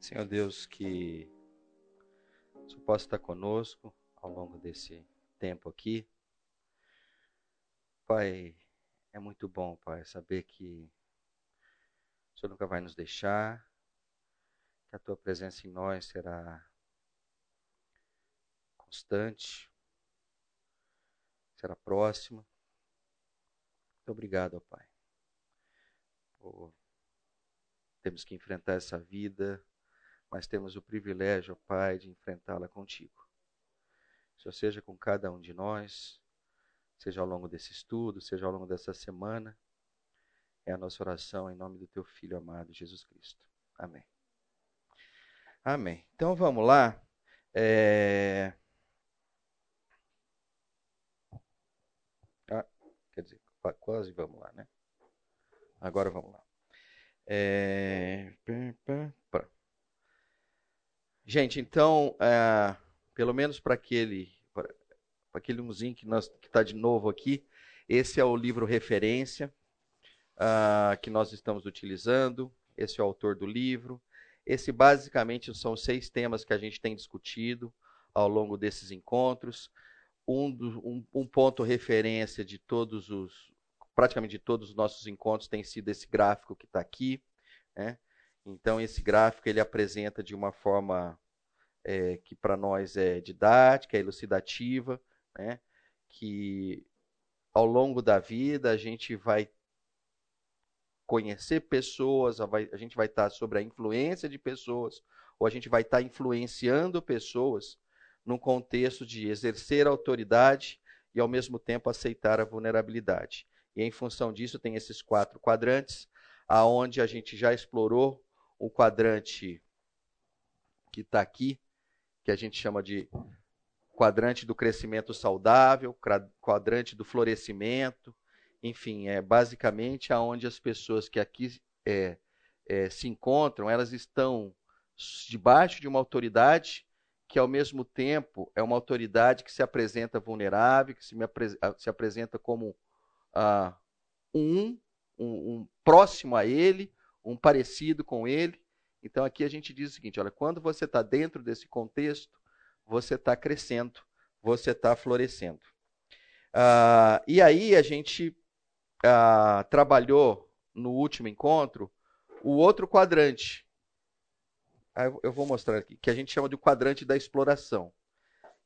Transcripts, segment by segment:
Senhor Deus, que o Senhor possa estar conosco ao longo desse tempo aqui. Pai, é muito bom, Pai, saber que o Senhor nunca vai nos deixar, que a Tua presença em nós será constante, será próxima. Muito obrigado, Pai, por temos que enfrentar essa vida, mas temos o privilégio, Pai, de enfrentá-la contigo. Seja com cada um de nós, seja ao longo desse estudo, seja ao longo dessa semana. É a nossa oração em nome do teu Filho amado, Jesus Cristo. Amém. Amém. Então vamos lá. É... Ah, quer dizer, quase vamos lá, né? Agora vamos lá. É... Gente, então, é, pelo menos para aquele, para aquele umzinho que está de novo aqui, esse é o livro referência uh, que nós estamos utilizando. Esse é o autor do livro. Esse basicamente são seis temas que a gente tem discutido ao longo desses encontros. Um, do, um, um ponto referência de todos os, praticamente de todos os nossos encontros tem sido esse gráfico que está aqui. Né? Então, esse gráfico ele apresenta de uma forma é, que para nós é didática, é elucidativa, né? que ao longo da vida a gente vai conhecer pessoas, a gente vai estar sobre a influência de pessoas, ou a gente vai estar influenciando pessoas num contexto de exercer autoridade e ao mesmo tempo aceitar a vulnerabilidade. E em função disso tem esses quatro quadrantes, aonde a gente já explorou o quadrante que está aqui, que a gente chama de quadrante do crescimento saudável, quadrante do florescimento, enfim, é basicamente aonde as pessoas que aqui é, é, se encontram, elas estão debaixo de uma autoridade que ao mesmo tempo é uma autoridade que se apresenta vulnerável, que se, apre se apresenta como uh, um, um, um próximo a ele, um parecido com ele. Então aqui a gente diz o seguinte: olha, quando você está dentro desse contexto, você está crescendo, você está florescendo. Uh, e aí a gente uh, trabalhou no último encontro o outro quadrante. Eu vou mostrar aqui, que a gente chama de quadrante da exploração.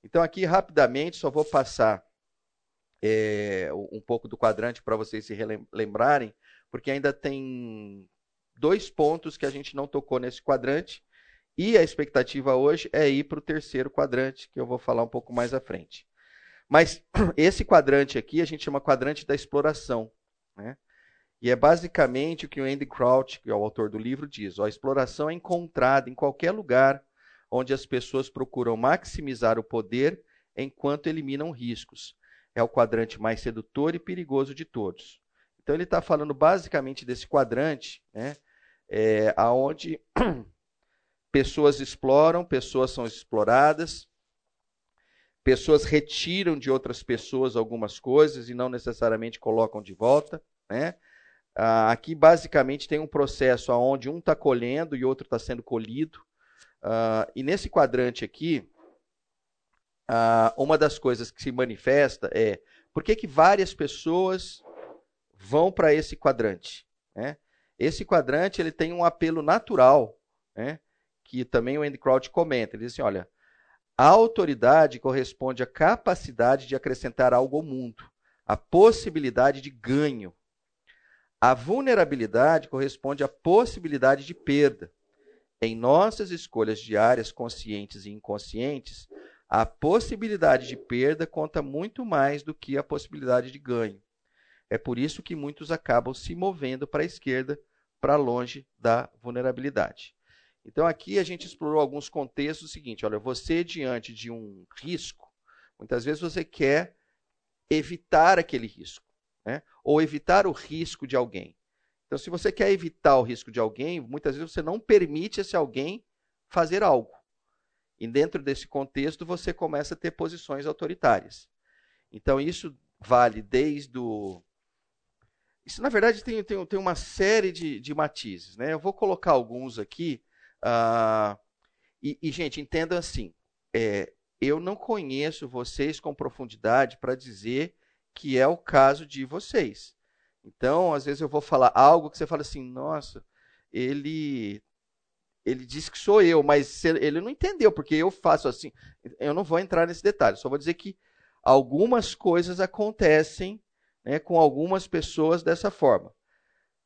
Então, aqui rapidamente, só vou passar é, um pouco do quadrante para vocês se lembrarem, porque ainda tem dois pontos que a gente não tocou nesse quadrante. E a expectativa hoje é ir para o terceiro quadrante, que eu vou falar um pouco mais à frente. Mas esse quadrante aqui a gente chama quadrante da exploração. Né? E é basicamente o que o Andy Crouch, que é o autor do livro, diz: ó, a exploração é encontrada em qualquer lugar onde as pessoas procuram maximizar o poder enquanto eliminam riscos. É o quadrante mais sedutor e perigoso de todos. Então ele está falando basicamente desse quadrante, né, é, aonde pessoas exploram, pessoas são exploradas, pessoas retiram de outras pessoas algumas coisas e não necessariamente colocam de volta, né? Ah, aqui basicamente tem um processo onde um está colhendo e outro está sendo colhido. Ah, e nesse quadrante aqui, ah, uma das coisas que se manifesta é por que, que várias pessoas vão para esse quadrante. Né? Esse quadrante ele tem um apelo natural, né? que também o Andy Crouch comenta. Ele diz assim, olha, a autoridade corresponde à capacidade de acrescentar algo ao mundo, a possibilidade de ganho. A vulnerabilidade corresponde à possibilidade de perda. Em nossas escolhas diárias, conscientes e inconscientes, a possibilidade de perda conta muito mais do que a possibilidade de ganho. É por isso que muitos acabam se movendo para a esquerda, para longe da vulnerabilidade. Então aqui a gente explorou alguns contextos o seguinte, olha, você diante de um risco, muitas vezes você quer evitar aquele risco, né? ou evitar o risco de alguém. Então se você quer evitar o risco de alguém, muitas vezes você não permite esse alguém fazer algo. E dentro desse contexto você começa a ter posições autoritárias. Então isso vale desde o isso, na verdade, tem, tem, tem uma série de, de matizes. Né? Eu vou colocar alguns aqui, Ah, e, e, gente, entenda assim: é, eu não conheço vocês com profundidade para dizer que é o caso de vocês. Então, às vezes eu vou falar algo que você fala assim, nossa, ele ele disse que sou eu, mas ele não entendeu, porque eu faço assim. Eu não vou entrar nesse detalhe, só vou dizer que algumas coisas acontecem né, com algumas pessoas dessa forma.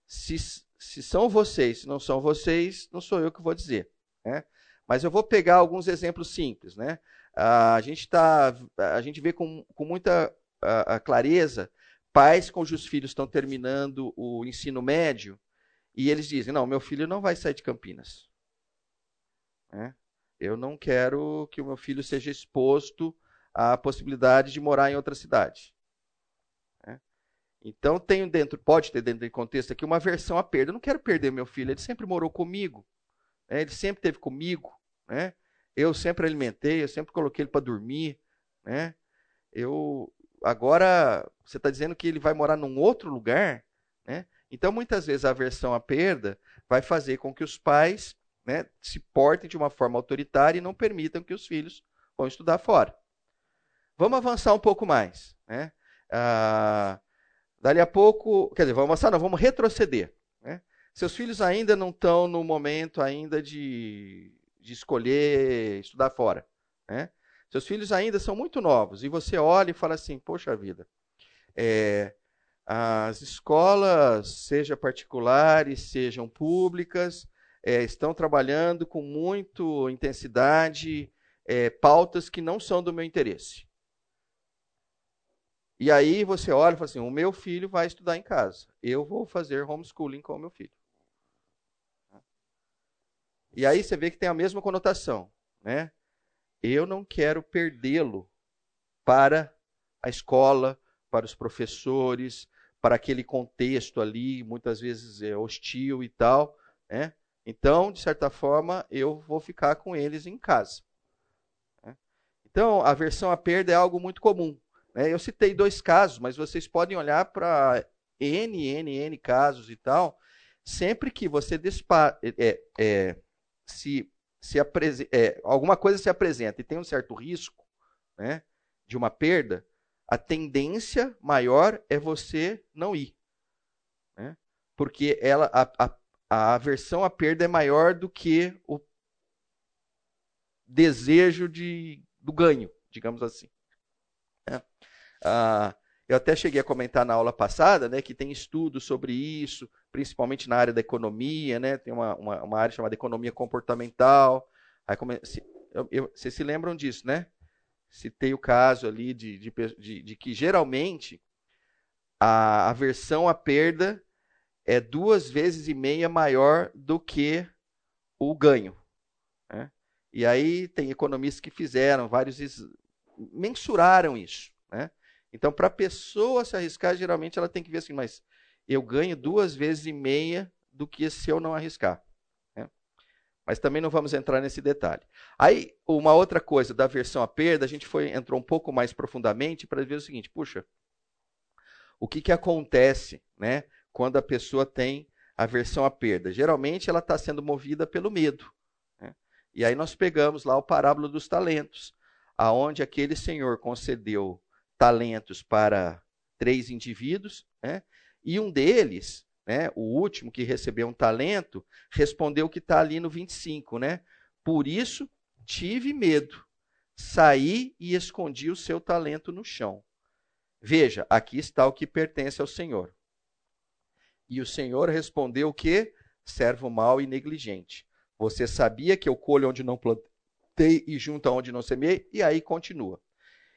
Se, se são vocês, se não são vocês, não sou eu que vou dizer. Né? Mas eu vou pegar alguns exemplos simples. Né? A, gente tá, a gente vê com, com muita a, a clareza pais cujos filhos estão terminando o ensino médio e eles dizem: Não, meu filho não vai sair de Campinas. Né? Eu não quero que o meu filho seja exposto à possibilidade de morar em outra cidade. Então, tem dentro, pode ter dentro do contexto aqui uma versão à perda. Eu não quero perder meu filho, ele sempre morou comigo, né? ele sempre esteve comigo. Né? Eu sempre alimentei, eu sempre coloquei ele para dormir. Né? Eu, agora, você está dizendo que ele vai morar num outro lugar? Né? Então, muitas vezes, a aversão à perda vai fazer com que os pais né, se portem de uma forma autoritária e não permitam que os filhos vão estudar fora. Vamos avançar um pouco mais. Né? Ah, dali a pouco, quer dizer, vamos avançar, não, vamos retroceder. Né? Seus filhos ainda não estão no momento ainda de, de escolher estudar fora. Né? Seus filhos ainda são muito novos e você olha e fala assim: poxa vida, é, as escolas, seja particulares, sejam públicas, é, estão trabalhando com muita intensidade é, pautas que não são do meu interesse. E aí você olha e fala assim: o meu filho vai estudar em casa. Eu vou fazer homeschooling com o meu filho. E aí você vê que tem a mesma conotação, né? Eu não quero perdê-lo para a escola, para os professores, para aquele contexto ali, muitas vezes é hostil e tal, né? Então, de certa forma, eu vou ficar com eles em casa. Né? Então, a versão à perda é algo muito comum. Né? Eu citei dois casos, mas vocês podem olhar para N, N, N casos e tal. Sempre que você despa é, é, se, se é, alguma coisa se apresenta e tem um certo risco né, de uma perda, a tendência maior é você não ir. Né? Porque ela, a, a a aversão à perda é maior do que o desejo de, do ganho, digamos assim. É. Ah, eu até cheguei a comentar na aula passada né, que tem estudos sobre isso, principalmente na área da economia, né, tem uma, uma, uma área chamada economia comportamental. Aí, se, eu, eu, vocês se lembram disso, né? Citei o caso ali de, de, de, de que geralmente a aversão à perda é duas vezes e meia maior do que o ganho. Né? E aí tem economistas que fizeram, vários mensuraram isso. Né? Então, para a pessoa se arriscar, geralmente ela tem que ver assim, mas eu ganho duas vezes e meia do que se eu não arriscar. Né? Mas também não vamos entrar nesse detalhe. Aí, uma outra coisa da versão à perda, a gente foi, entrou um pouco mais profundamente para ver o seguinte, puxa, o que, que acontece né, quando a pessoa tem aversão à perda. Geralmente ela está sendo movida pelo medo. Né? E aí nós pegamos lá o parábola dos talentos, aonde aquele senhor concedeu talentos para três indivíduos, né? e um deles, né, o último que recebeu um talento, respondeu que está ali no 25, né? Por isso tive medo, saí e escondi o seu talento no chão. Veja, aqui está o que pertence ao Senhor. E o Senhor respondeu que servo mau e negligente. Você sabia que eu colho onde não plantei e junto onde não semeei? E aí continua.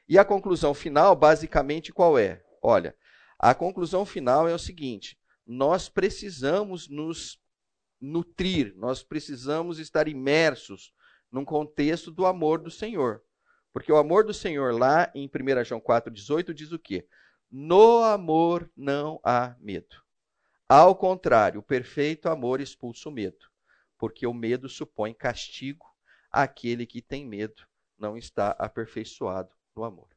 E a conclusão final, basicamente, qual é? Olha, a conclusão final é o seguinte: nós precisamos nos nutrir, nós precisamos estar imersos num contexto do amor do Senhor. Porque o amor do Senhor, lá em 1 João 4,18, diz o quê? No amor não há medo. Ao contrário, o perfeito amor expulsa o medo, porque o medo supõe castigo. Aquele que tem medo não está aperfeiçoado no amor.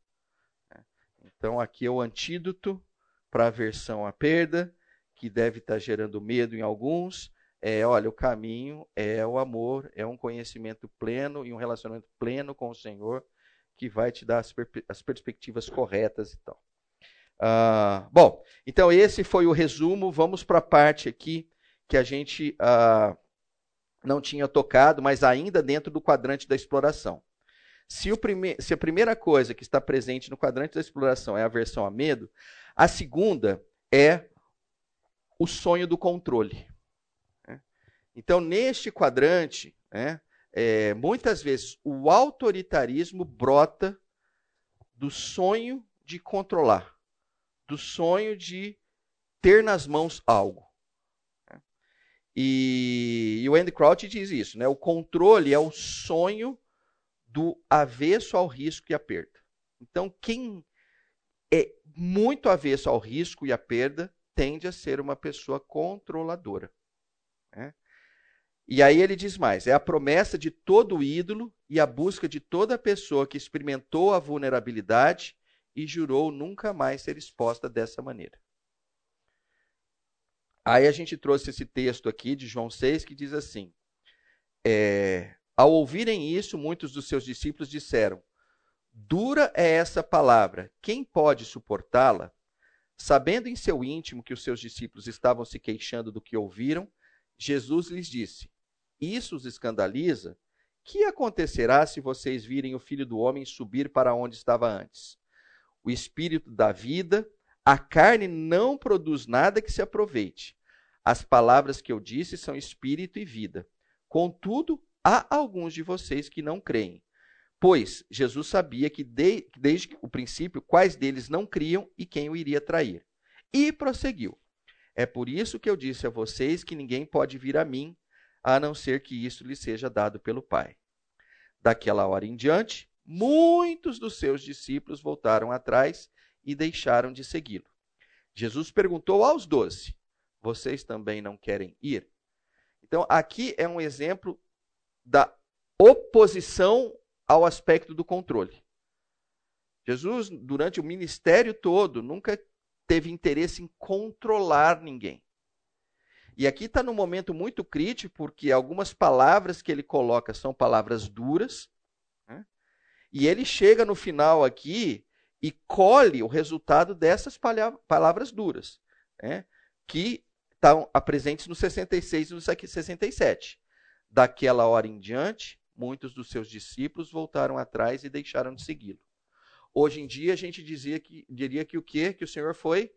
É. Então, aqui é o antídoto para a aversão à perda, que deve estar gerando medo em alguns, é, olha, o caminho é o amor, é um conhecimento pleno e um relacionamento pleno com o Senhor que vai te dar as, as perspectivas corretas e tal. Uh, bom, então esse foi o resumo. Vamos para a parte aqui que a gente uh, não tinha tocado, mas ainda dentro do quadrante da exploração. Se, o prime se a primeira coisa que está presente no quadrante da exploração é a aversão a medo, a segunda é o sonho do controle. Né? Então, neste quadrante, né, é, muitas vezes o autoritarismo brota do sonho de controlar, do sonho de ter nas mãos algo. E, e o Andy Crouch diz isso, né? O controle é o sonho do avesso ao risco e à perda. Então, quem é muito avesso ao risco e à perda tende a ser uma pessoa controladora. Né? E aí ele diz mais: é a promessa de todo ídolo e a busca de toda pessoa que experimentou a vulnerabilidade e jurou nunca mais ser exposta dessa maneira. Aí a gente trouxe esse texto aqui de João 6 que diz assim: é, ao ouvirem isso, muitos dos seus discípulos disseram: Dura é essa palavra, quem pode suportá-la? Sabendo em seu íntimo que os seus discípulos estavam se queixando do que ouviram, Jesus lhes disse: Isso os escandaliza? Que acontecerá se vocês virem o filho do homem subir para onde estava antes? O espírito da vida, a carne não produz nada que se aproveite. As palavras que eu disse são espírito e vida. Contudo, há alguns de vocês que não creem. Pois Jesus sabia que de, desde o princípio quais deles não criam e quem o iria trair. E prosseguiu: É por isso que eu disse a vocês que ninguém pode vir a mim, a não ser que isso lhe seja dado pelo Pai. Daquela hora em diante, muitos dos seus discípulos voltaram atrás e deixaram de segui-lo. Jesus perguntou aos doze: Vocês também não querem ir? Então, aqui é um exemplo da oposição ao aspecto do controle. Jesus, durante o ministério todo, nunca teve interesse em controlar ninguém. E aqui está num momento muito crítico, porque algumas palavras que ele coloca são palavras duras, né? e ele chega no final aqui e colhe o resultado dessas palavras duras, né? que estão presentes no 66 e no 67. Daquela hora em diante, muitos dos seus discípulos voltaram atrás e deixaram de segui-lo. Hoje em dia a gente dizia que, diria que o quê? Que o Senhor foi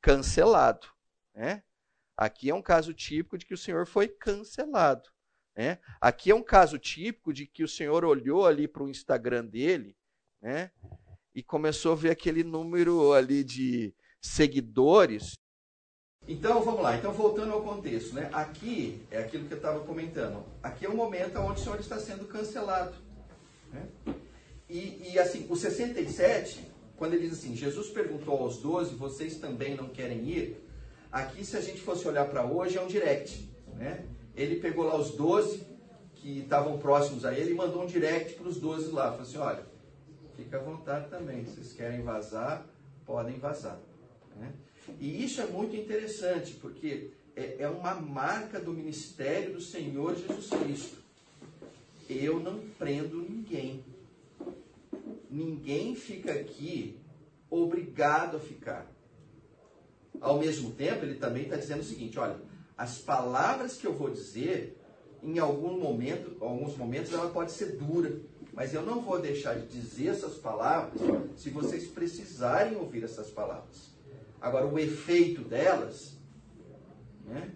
cancelado. Né? Aqui é um caso típico de que o Senhor foi cancelado. Né? Aqui é um caso típico de que o Senhor olhou ali para o Instagram dele né? E começou a ver aquele número ali de seguidores então vamos lá, então voltando ao contexto, né? Aqui é aquilo que eu estava comentando. Aqui é o momento onde o Senhor está sendo cancelado. Né? E, e, assim, o 67, quando ele diz assim, Jesus perguntou aos 12, vocês também não querem ir? Aqui, se a gente fosse olhar para hoje, é um direct. Né? Ele pegou lá os 12 que estavam próximos a ele e mandou um direct para os 12 lá. Falou assim, olha, fica à vontade também, se vocês querem vazar, podem vazar. Né? E isso é muito interessante, porque é, é uma marca do ministério do Senhor Jesus Cristo. Eu não prendo ninguém. Ninguém fica aqui obrigado a ficar. Ao mesmo tempo, ele também está dizendo o seguinte: olha, as palavras que eu vou dizer, em algum momento, alguns momentos, ela pode ser dura, mas eu não vou deixar de dizer essas palavras se vocês precisarem ouvir essas palavras. Agora, o efeito delas, né,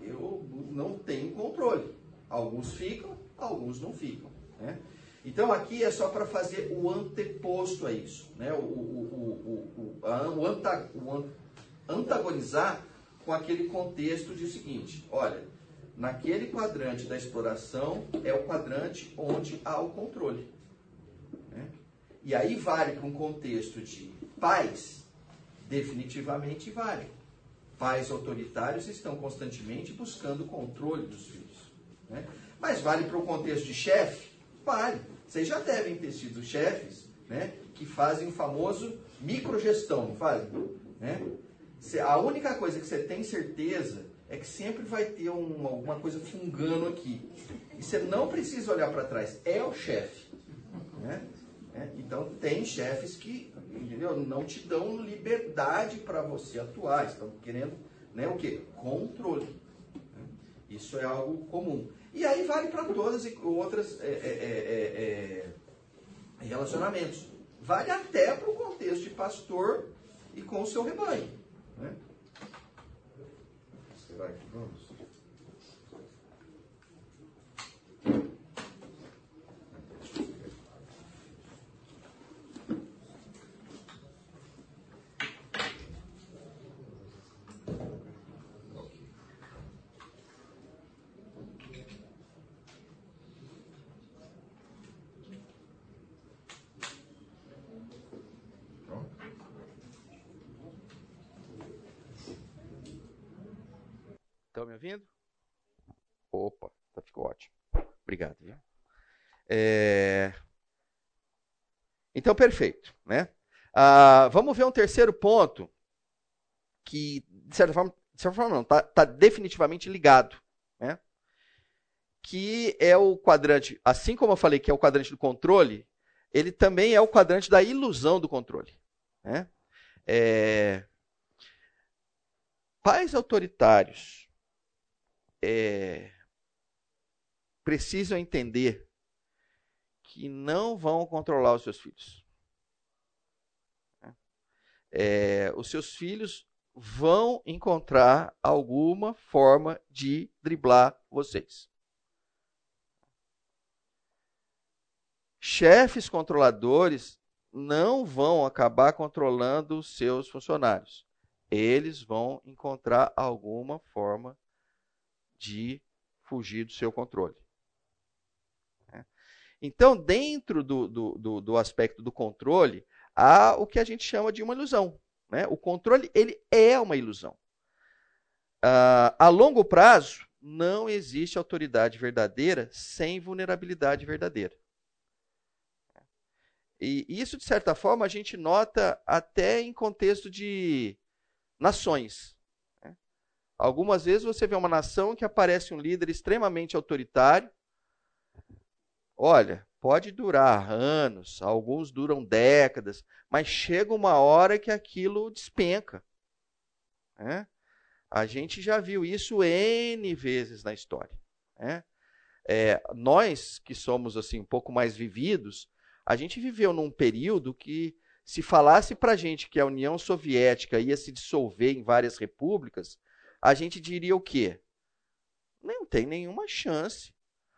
eu não tenho controle. Alguns ficam, alguns não ficam. Né? Então, aqui é só para fazer o anteposto a isso. Né? O, o, o, o, o antagonizar com aquele contexto de o seguinte: olha, naquele quadrante da exploração é o quadrante onde há o controle. Né? E aí vale para um contexto de paz definitivamente vale. Pais autoritários estão constantemente buscando o controle dos filhos. Né? Mas vale para o contexto de chefe? Vale. Vocês já devem ter sido chefes né, que fazem o famoso microgestão, não fazem? Né? A única coisa que você tem certeza é que sempre vai ter um, alguma coisa fungando aqui. E você não precisa olhar para trás, é o chefe. Né? É, então, tem chefes que entendeu? não te dão liberdade para você atuar, estão querendo né, o quê? Controle. Isso é algo comum. E aí vale para todas e outras é, é, é, relacionamentos. Vale até para o contexto de pastor e com o seu rebanho. Né? Será que vamos? Ouvindo? Opa, tá, ficou ótimo. Obrigado. Viu? É... Então, perfeito. Né? Ah, vamos ver um terceiro ponto que, de certa forma, de certa forma não, está tá definitivamente ligado. Né? Que é o quadrante, assim como eu falei que é o quadrante do controle, ele também é o quadrante da ilusão do controle. Né? É... Pais autoritários é, precisam entender que não vão controlar os seus filhos. É, os seus filhos vão encontrar alguma forma de driblar vocês. Chefes controladores não vão acabar controlando os seus funcionários. Eles vão encontrar alguma forma de fugir do seu controle. Né? Então, dentro do, do, do, do, aspecto do controle, há o que a gente chama de uma ilusão. Né? O controle ele é uma ilusão. Uh, a longo prazo, não existe autoridade verdadeira sem vulnerabilidade verdadeira. E isso, de certa forma, a gente nota até em contexto de nações. Algumas vezes você vê uma nação que aparece um líder extremamente autoritário. Olha, pode durar anos, alguns duram décadas, mas chega uma hora que aquilo despenca. Né? A gente já viu isso N vezes na história. Né? É, nós que somos assim um pouco mais vividos, a gente viveu num período que se falasse para gente que a União Soviética ia se dissolver em várias repúblicas, a gente diria o quê? Não tem nenhuma chance.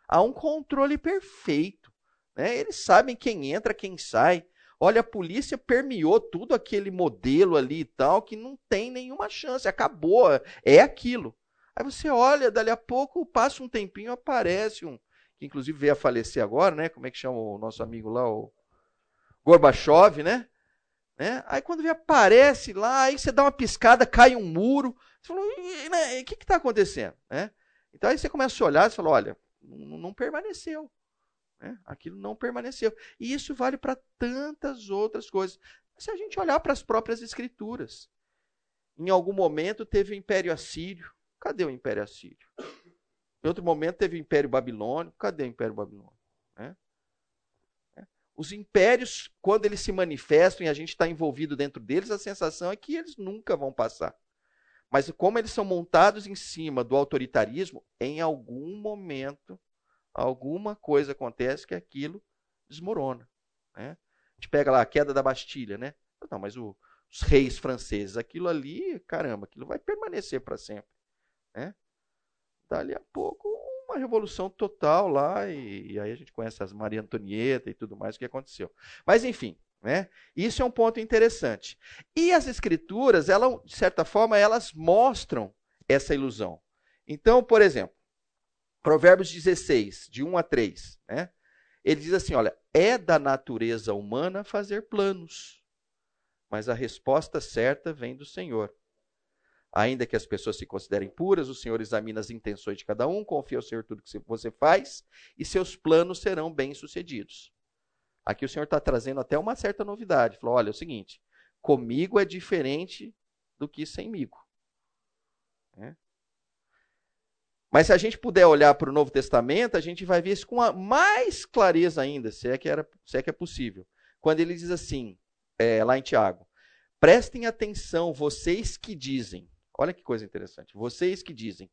Há um controle perfeito. Né? Eles sabem quem entra, quem sai. Olha, a polícia permeou tudo aquele modelo ali e tal, que não tem nenhuma chance. Acabou. É aquilo. Aí você olha, dali a pouco, passa um tempinho, aparece um, que inclusive veio a falecer agora, né? Como é que chama o nosso amigo lá, o Gorbachev, né? né? Aí quando vê aparece lá, aí você dá uma piscada, cai um muro. Você falou, né, o que está acontecendo? Né? Então aí você começa a olhar e fala, olha, não, não permaneceu. Né? Aquilo não permaneceu. E isso vale para tantas outras coisas. Se a gente olhar para as próprias escrituras, em algum momento teve o Império Assírio. Cadê o Império Assírio? Em outro momento teve o Império Babilônico. Cadê o Império Babilônico? Né? Os impérios, quando eles se manifestam e a gente está envolvido dentro deles, a sensação é que eles nunca vão passar. Mas como eles são montados em cima do autoritarismo, em algum momento, alguma coisa acontece que aquilo desmorona. Né? A gente pega lá a queda da Bastilha, né? Não, mas o, os reis franceses, aquilo ali, caramba, aquilo vai permanecer para sempre. Né? Dali a pouco, uma revolução total lá, e, e aí a gente conhece as Maria Antonieta e tudo mais que aconteceu. Mas enfim, né? Isso é um ponto interessante. E as escrituras, ela, de certa forma, elas mostram essa ilusão. Então, por exemplo, Provérbios 16, de 1 a 3, né? ele diz assim: olha, é da natureza humana fazer planos, mas a resposta certa vem do Senhor. Ainda que as pessoas se considerem puras, o Senhor examina as intenções de cada um, confia ao Senhor tudo que você faz, e seus planos serão bem-sucedidos. Aqui o Senhor está trazendo até uma certa novidade. Falou: olha, é o seguinte, comigo é diferente do que semigo. É. Mas se a gente puder olhar para o Novo Testamento, a gente vai ver isso com mais clareza ainda, se é que, era, se é, que é possível. Quando ele diz assim, é, lá em Tiago: prestem atenção, vocês que dizem. Olha que coisa interessante. Vocês que dizem: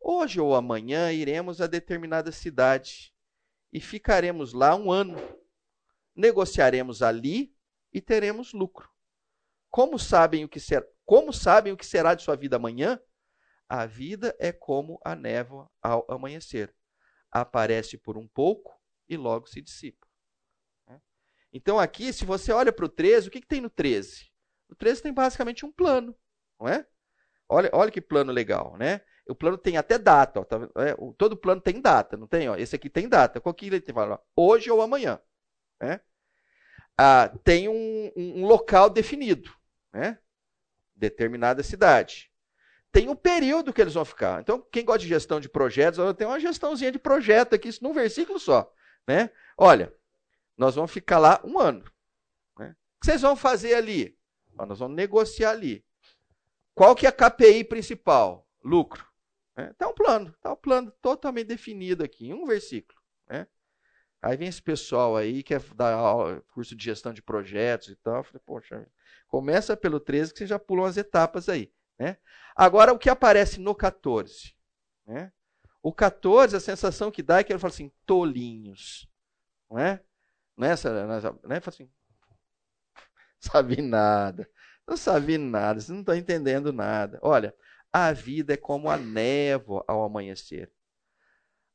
hoje ou amanhã iremos a determinada cidade e ficaremos lá um ano. Negociaremos ali e teremos lucro. Como sabem o que será, como sabem o que será de sua vida amanhã? A vida é como a névoa ao amanhecer. Aparece por um pouco e logo se dissipa. Né? Então, aqui, se você olha para o 13, o que, que tem no 13? O 13 tem basicamente um plano, não é? Olha, olha que plano legal, né? O plano tem até data, ó, tá, é, todo plano tem data, não tem? Ó, esse aqui tem data. Qual que ele tem? Hoje ou amanhã. Né? Ah, tem um, um, local definido, né? determinada cidade tem um período que eles vão ficar. Então, quem gosta de gestão de projetos, eu tenho uma gestãozinha de projeto aqui, isso num versículo só. Né? Olha, nós vamos ficar lá um ano. Né? O que vocês vão fazer ali? Ó, nós vamos negociar ali. Qual que é a KPI principal? Lucro. Está né? um plano, está um plano totalmente definido aqui, em um versículo. Né? Aí vem esse pessoal aí que quer dar aula, curso de gestão de projetos e tal. Eu falei, poxa, começa pelo 13 que você já pulou as etapas aí. Né? Agora, o que aparece no 14? Né? O 14, a sensação que dá é que ele fala assim, tolinhos. Não é? Nessa, é nessa né? Fala assim, sabe nada. Não sabe nada, você não está entendendo nada. Olha, a vida é como a névoa ao amanhecer.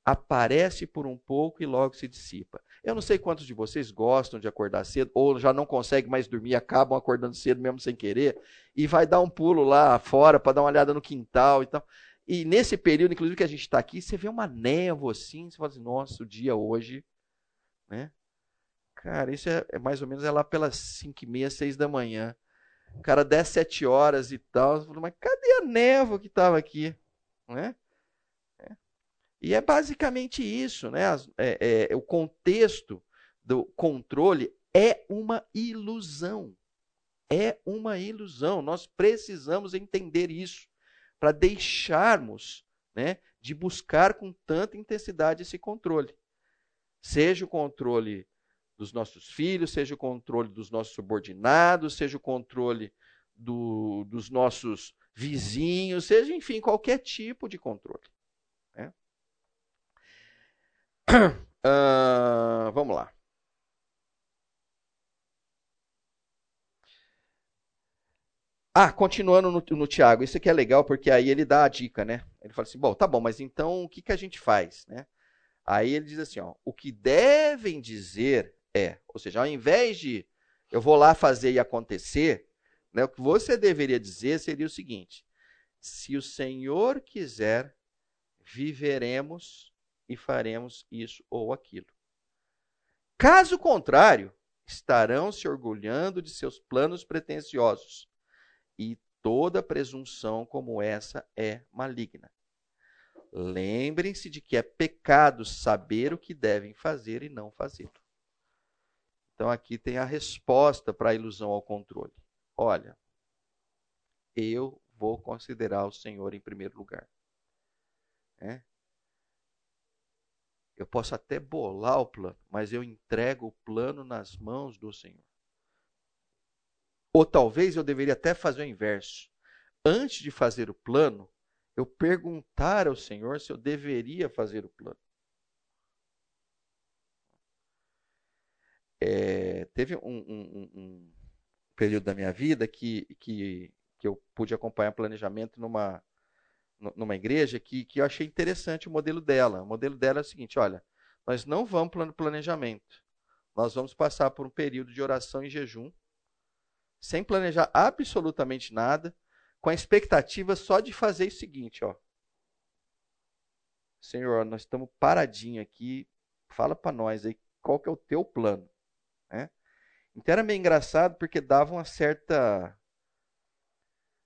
Aparece por um pouco e logo se dissipa. Eu não sei quantos de vocês gostam de acordar cedo, ou já não conseguem mais dormir, acabam acordando cedo mesmo sem querer, e vai dar um pulo lá fora para dar uma olhada no quintal e tal. E nesse período, inclusive, que a gente está aqui, você vê uma névoa assim, você fala assim, nossa, o dia hoje, né? Cara, isso é, é mais ou menos é lá pelas 5 e meia, 6 da manhã. Cara 10, 7 horas e tal. Mas cadê a névoa que estava aqui? Né? E é basicamente isso, né? É, é, o contexto do controle é uma ilusão. É uma ilusão. Nós precisamos entender isso para deixarmos né, de buscar com tanta intensidade esse controle. Seja o controle dos nossos filhos, seja o controle dos nossos subordinados, seja o controle do, dos nossos vizinhos, seja, enfim, qualquer tipo de controle. Uh, vamos lá. Ah, continuando no, no Tiago, isso aqui é legal porque aí ele dá a dica, né? Ele fala assim: bom, tá bom, mas então o que, que a gente faz, né? Aí ele diz assim: ó, o que devem dizer é, ou seja, ao invés de eu vou lá fazer e acontecer, né, o que você deveria dizer seria o seguinte: se o Senhor quiser, viveremos e faremos isso ou aquilo. Caso contrário, estarão se orgulhando de seus planos pretensiosos, e toda presunção como essa é maligna. Lembrem-se de que é pecado saber o que devem fazer e não fazê-lo. Então aqui tem a resposta para a ilusão ao controle. Olha, eu vou considerar o Senhor em primeiro lugar. É? Eu posso até bolar o plano, mas eu entrego o plano nas mãos do Senhor. Ou talvez eu deveria até fazer o inverso. Antes de fazer o plano, eu perguntar ao Senhor se eu deveria fazer o plano. É, teve um, um, um, período da minha vida que, que, que eu pude acompanhar planejamento numa, numa igreja que, que eu achei interessante o modelo dela. O modelo dela é o seguinte: olha, nós não vamos para planejamento. Nós vamos passar por um período de oração e jejum, sem planejar absolutamente nada, com a expectativa só de fazer o seguinte: ó. Senhor, nós estamos paradinho aqui, fala para nós aí qual que é o teu plano. Né? Então era meio engraçado porque dava uma certa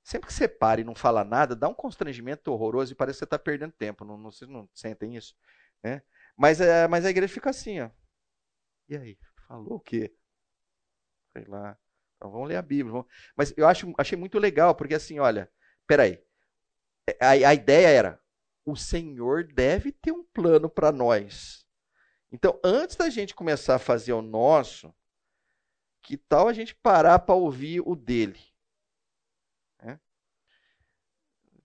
Sempre que você para e não fala nada, dá um constrangimento horroroso e parece que você está perdendo tempo. Não, não, vocês não sentem isso? Né? Mas, é, mas a igreja fica assim, ó. E aí? Falou o quê? Sei lá. Então vamos ler a Bíblia. Vamos... Mas eu acho, achei muito legal, porque assim, olha, peraí. A, a ideia era, o Senhor deve ter um plano para nós. Então, antes da gente começar a fazer o nosso, que tal a gente parar para ouvir o dele? É?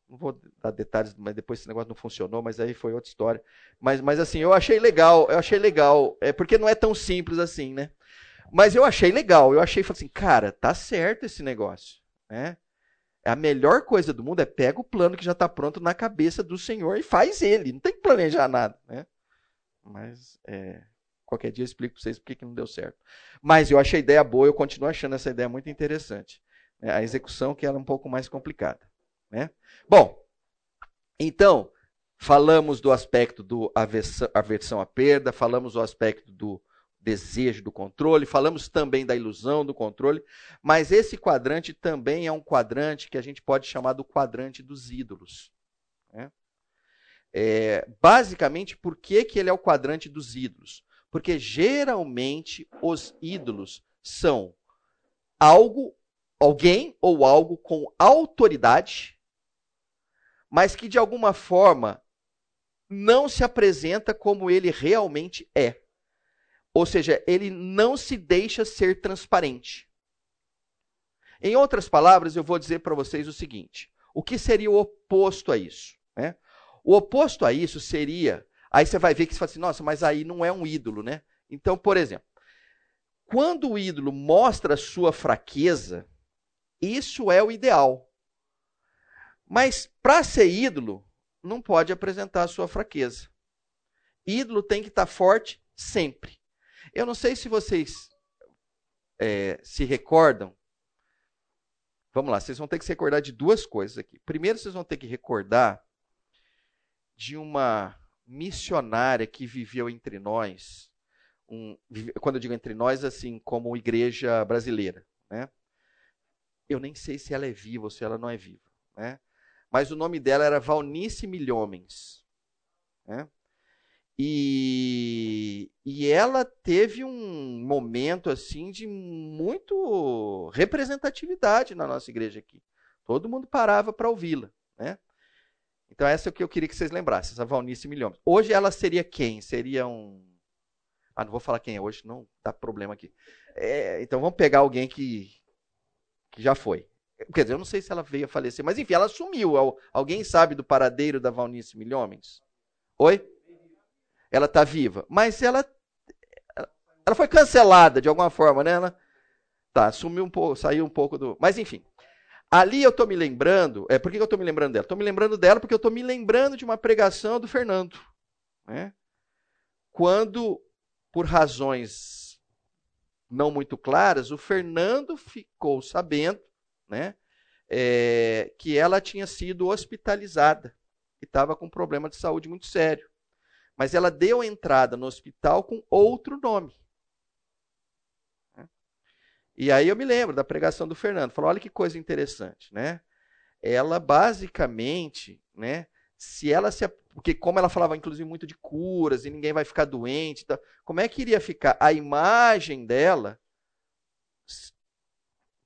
Não vou dar detalhes, mas depois esse negócio não funcionou, mas aí foi outra história. Mas, mas assim, eu achei legal, eu achei legal, é porque não é tão simples assim, né? Mas eu achei legal, eu achei, falei assim, cara, tá certo esse negócio, né? A melhor coisa do mundo é pega o plano que já está pronto na cabeça do Senhor e faz ele. Não tem que planejar nada, né? Mas é, qualquer dia eu explico para vocês por que não deu certo. Mas eu achei a ideia boa, eu continuo achando essa ideia muito interessante. Né? A execução que ela é um pouco mais complicada. Né? Bom, então, falamos do aspecto do aversão, à perda, falamos do aspecto do desejo do controle, falamos também da ilusão do controle, mas esse quadrante também é um quadrante que a gente pode chamar do quadrante dos ídolos. Né? É, basicamente, por que, que ele é o quadrante dos ídolos? Porque geralmente os ídolos são algo, alguém ou algo com autoridade, mas que de alguma forma não se apresenta como ele realmente é. Ou seja, ele não se deixa ser transparente. Em outras palavras, eu vou dizer para vocês o seguinte: o que seria o oposto a isso? Né? O oposto a isso seria. Aí você vai ver que você fala assim, nossa, mas aí não é um ídolo, né? Então, por exemplo, quando o ídolo mostra a sua fraqueza, isso é o ideal. Mas para ser ídolo, não pode apresentar a sua fraqueza. Ídolo tem que estar forte sempre. Eu não sei se vocês é, se recordam. Vamos lá, vocês vão ter que se recordar de duas coisas aqui. Primeiro, vocês vão ter que recordar de uma missionária que viveu entre nós. Um, quando eu digo entre nós, assim, como igreja brasileira. Né? Eu nem sei se ela é viva ou se ela não é viva. Né? Mas o nome dela era Valnice Milhomens. Né? E, e ela teve um momento assim de muito representatividade na nossa igreja aqui. Todo mundo parava para ouvi-la, né? Então essa é o que eu queria que vocês lembrassem, essa Valnice Milhões. Hoje ela seria quem? Seria um Ah, não vou falar quem é hoje, não dá problema aqui. É, então vamos pegar alguém que que já foi. Quer dizer, eu não sei se ela veio a falecer, mas enfim, ela sumiu. Alguém sabe do paradeiro da Valnice Milhomens? Oi? ela está viva. Mas ela, ela foi cancelada de alguma forma, né? Ela, tá, sumiu um pouco, saiu um pouco do. Mas enfim. Ali eu estou me lembrando. É, por que eu estou me lembrando dela? Estou me lembrando dela porque eu estou me lembrando de uma pregação do Fernando. Né? Quando, por razões não muito claras, o Fernando ficou sabendo né, é, que ela tinha sido hospitalizada e estava com um problema de saúde muito sério mas ela deu entrada no hospital com outro nome. E aí eu me lembro da pregação do Fernando. Falou: olha que coisa interessante, né? Ela basicamente, né? Se ela se. Porque, como ela falava, inclusive, muito de curas e ninguém vai ficar doente, tá? como é que iria ficar a imagem dela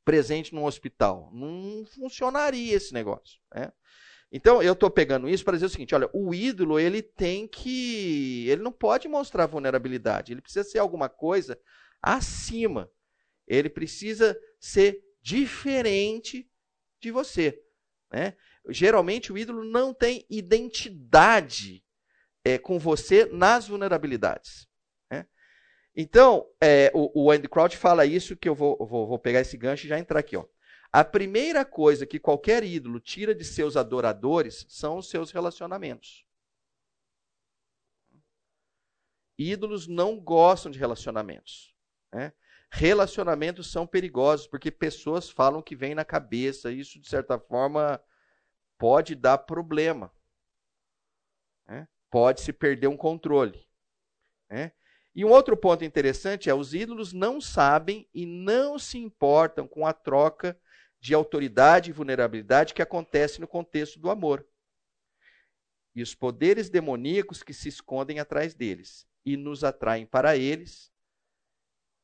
presente num hospital? Não funcionaria esse negócio. Né? Então, eu estou pegando isso para dizer o seguinte: olha, o ídolo ele tem que. Ele não pode mostrar vulnerabilidade, ele precisa ser alguma coisa acima. Ele precisa ser diferente de você. Né? Geralmente, o ídolo não tem identidade é, com você nas vulnerabilidades. Então, é, o, o Andy Crouch fala isso, que eu vou, vou, vou pegar esse gancho e já entrar aqui. Ó. A primeira coisa que qualquer ídolo tira de seus adoradores são os seus relacionamentos. Ídolos não gostam de relacionamentos. Né? Relacionamentos são perigosos porque pessoas falam que vem na cabeça. Isso, de certa forma, pode dar problema. Né? Pode se perder um controle. Né? E um outro ponto interessante é: os ídolos não sabem e não se importam com a troca de autoridade e vulnerabilidade que acontece no contexto do amor. E os poderes demoníacos que se escondem atrás deles e nos atraem para eles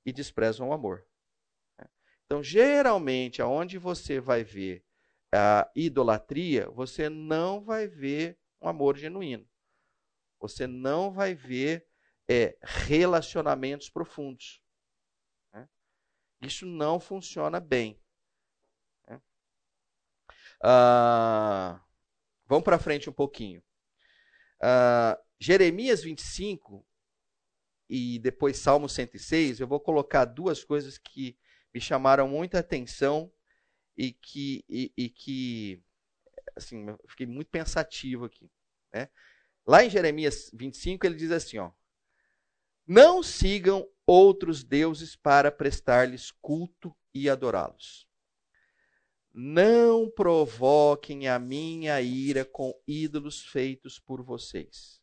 e desprezam o amor. Então, geralmente, aonde você vai ver a idolatria, você não vai ver um amor genuíno. Você não vai ver é, relacionamentos profundos. Né? Isso não funciona bem. Né? Ah, vamos para frente um pouquinho. Ah, Jeremias 25 e depois Salmo 106, eu vou colocar duas coisas que me chamaram muita atenção e que, e, e que assim, eu fiquei muito pensativo aqui. Né? Lá em Jeremias 25, ele diz assim: ó, Não sigam outros deuses para prestar-lhes culto e adorá-los. Não provoquem a minha ira com ídolos feitos por vocês.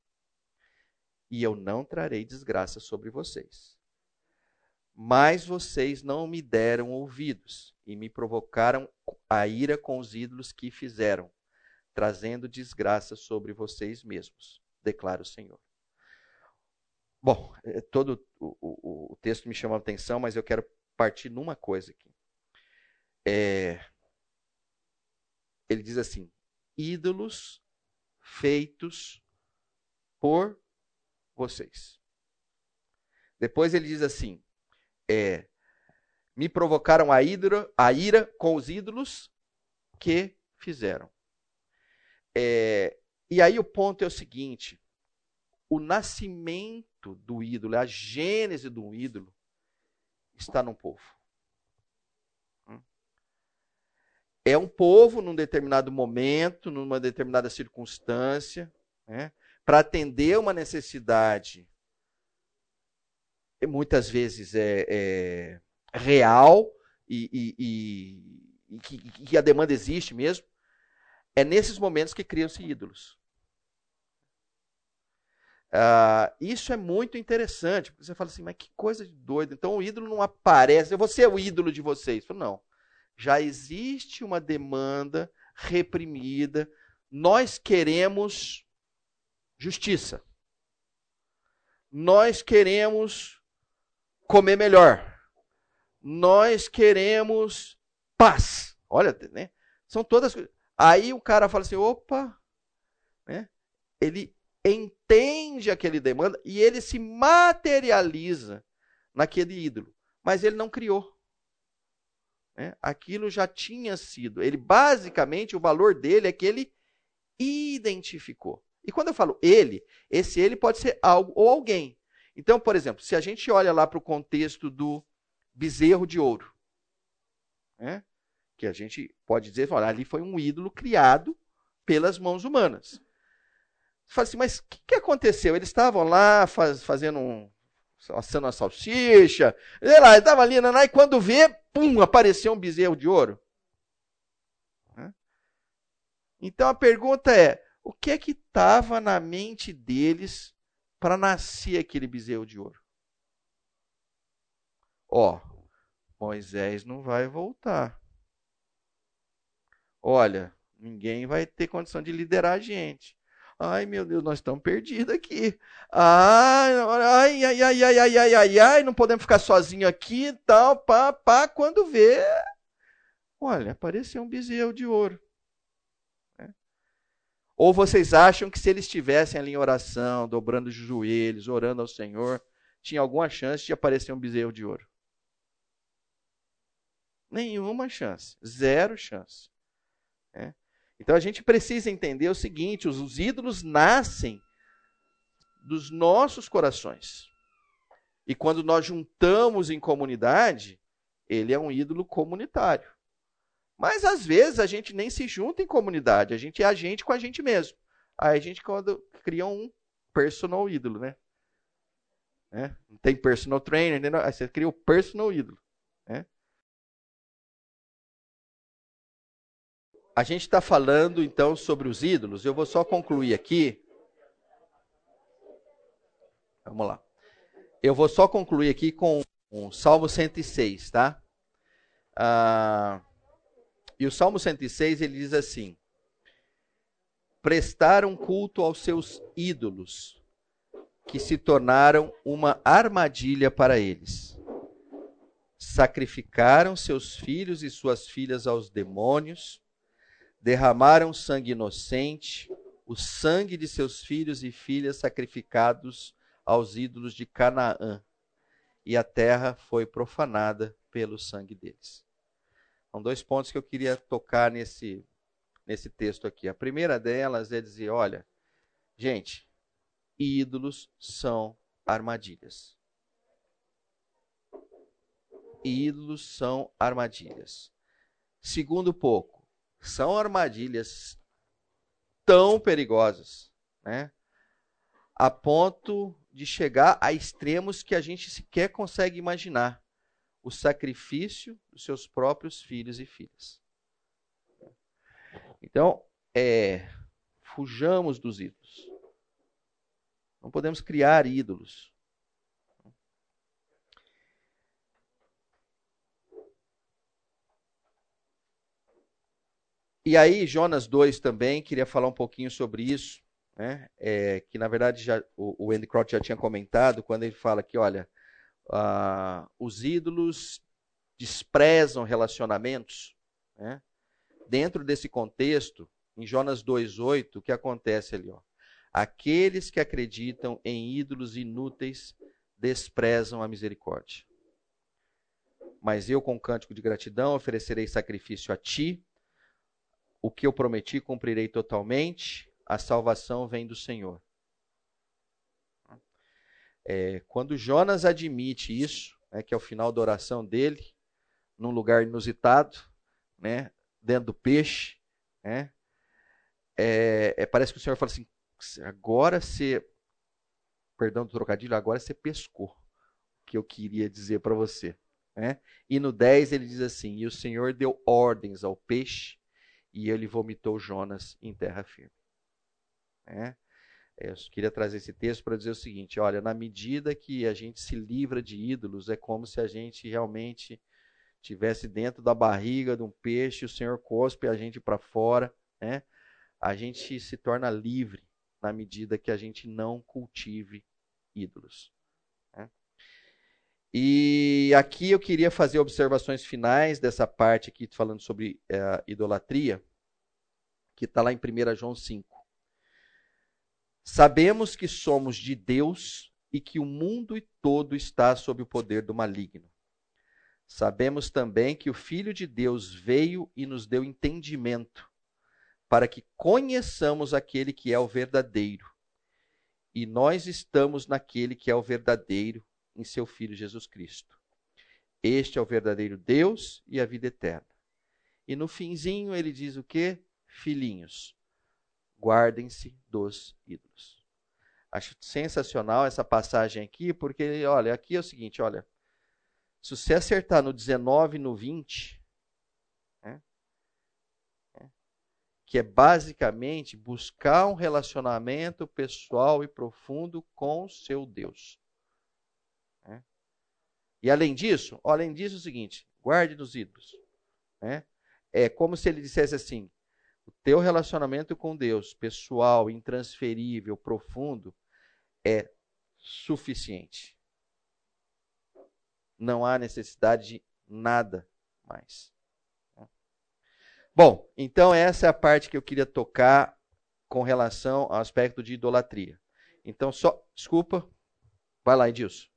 E eu não trarei desgraça sobre vocês. Mas vocês não me deram ouvidos e me provocaram a ira com os ídolos que fizeram trazendo desgraça sobre vocês mesmos, declara o Senhor. Bom, é, todo o, o, o texto me chama a atenção, mas eu quero partir numa coisa aqui. É, ele diz assim: ídolos feitos por vocês. Depois ele diz assim: é, me provocaram a, a ira com os ídolos que fizeram. É, e aí o ponto é o seguinte: o nascimento do ídolo, a gênese do ídolo, está no povo. Hum? É um povo num determinado momento, numa determinada circunstância, né, para atender uma necessidade, muitas vezes é, é real e, e, e, e que, que a demanda existe mesmo, é nesses momentos que criam-se ídolos. Uh, isso é muito interessante, porque você fala assim, mas que coisa de doido. Então o ídolo não aparece, vou ser o ídolo de vocês. Não. Já existe uma demanda reprimida. Nós queremos justiça. Nós queremos comer melhor. Nós queremos paz. Olha, né? São todas. Aí o cara fala assim: opa, né? ele entende aquele demanda e ele se materializa naquele ídolo. Mas ele não criou. Né? Aquilo já tinha sido. Ele basicamente o valor dele é que ele identificou. E quando eu falo ele, esse ele pode ser algo ou alguém. Então, por exemplo, se a gente olha lá para o contexto do bezerro de ouro, né? que a gente pode dizer, olha, ali foi um ídolo criado pelas mãos humanas. Fala assim, mas o que, que, aconteceu? Eles estavam lá faz, fazendo um, assando uma salsicha, sei lá, estava ali, naná, e quando vê, pum, apareceu um bezerro de ouro. Então a pergunta é, o que é que estava na mente deles para nascer aquele bezerro de ouro? Ó, Moisés não vai voltar olha, ninguém vai ter condição de liderar a gente. Ai, meu Deus, nós estamos perdidos aqui. Ai, ai, ai, ai, ai, ai, ai, ai, ai, não podemos ficar sozinhos aqui e tal, pá, pá. Quando vê, olha, apareceu um bezerro de ouro. É. Ou vocês acham que se eles estivessem ali em oração, dobrando os joelhos, orando ao Senhor, tinha alguma chance de aparecer um bezerro de ouro? Nenhuma chance. Zero chance. Então a gente precisa entender o seguinte: os, os ídolos nascem dos nossos corações. E quando nós juntamos em comunidade, ele é um ídolo comunitário. Mas às vezes a gente nem se junta em comunidade, a gente é a gente com a gente mesmo. Aí a gente quando cria um personal ídolo, né? É? Não tem personal trainer, né? aí você cria o personal ídolo. A gente está falando então sobre os ídolos. Eu vou só concluir aqui. Vamos lá. Eu vou só concluir aqui com o Salmo 106, tá? Ah, e o Salmo 106 ele diz assim: Prestaram culto aos seus ídolos, que se tornaram uma armadilha para eles. Sacrificaram seus filhos e suas filhas aos demônios derramaram sangue inocente o sangue de seus filhos e filhas sacrificados aos ídolos de Canaã, e a terra foi profanada pelo sangue deles. São dois pontos que eu queria tocar nesse, nesse texto aqui. A primeira delas é dizer: olha, gente, ídolos são armadilhas. Ídolos são armadilhas. Segundo pouco, são armadilhas tão perigosas, né? A ponto de chegar a extremos que a gente sequer consegue imaginar o sacrifício dos seus próprios filhos e filhas. Então, é, fujamos dos ídolos. Não podemos criar ídolos. E aí, Jonas 2 também, queria falar um pouquinho sobre isso, né? É, que na verdade já, o, o Andy Crouch já tinha comentado, quando ele fala que, olha, uh, os ídolos desprezam relacionamentos. Né? Dentro desse contexto, em Jonas 2,8, o que acontece ali? Ó? Aqueles que acreditam em ídolos inúteis desprezam a misericórdia. Mas eu, com cântico de gratidão, oferecerei sacrifício a ti. O que eu prometi, cumprirei totalmente. A salvação vem do Senhor. É, quando Jonas admite isso, né, que é o final da oração dele, num lugar inusitado, né, dentro do peixe, né, é, é, parece que o Senhor fala assim: agora você, perdão do trocadilho, agora você pescou o que eu queria dizer para você. Né? E no 10 ele diz assim: E o Senhor deu ordens ao peixe, e ele vomitou Jonas em terra firme. É. Eu queria trazer esse texto para dizer o seguinte: olha, na medida que a gente se livra de ídolos, é como se a gente realmente tivesse dentro da barriga de um peixe, o Senhor cospe a gente para fora, né? A gente se torna livre na medida que a gente não cultive ídolos. E aqui eu queria fazer observações finais dessa parte aqui, falando sobre é, idolatria, que está lá em 1 João 5. Sabemos que somos de Deus e que o mundo todo está sob o poder do maligno. Sabemos também que o Filho de Deus veio e nos deu entendimento, para que conheçamos aquele que é o verdadeiro. E nós estamos naquele que é o verdadeiro, em seu Filho Jesus Cristo. Este é o verdadeiro Deus e a vida eterna. E no finzinho ele diz o que? Filhinhos, guardem-se dos ídolos. Acho sensacional essa passagem aqui, porque, olha, aqui é o seguinte, olha, se você acertar no 19 e no 20, né, né, que é basicamente buscar um relacionamento pessoal e profundo com o seu Deus. E além disso, além disso é o seguinte, guarde dos ídolos. Né? É como se ele dissesse assim, o teu relacionamento com Deus, pessoal, intransferível, profundo, é suficiente. Não há necessidade de nada mais. Bom, então essa é a parte que eu queria tocar com relação ao aspecto de idolatria. Então, só. Desculpa. Vai lá, Edilson.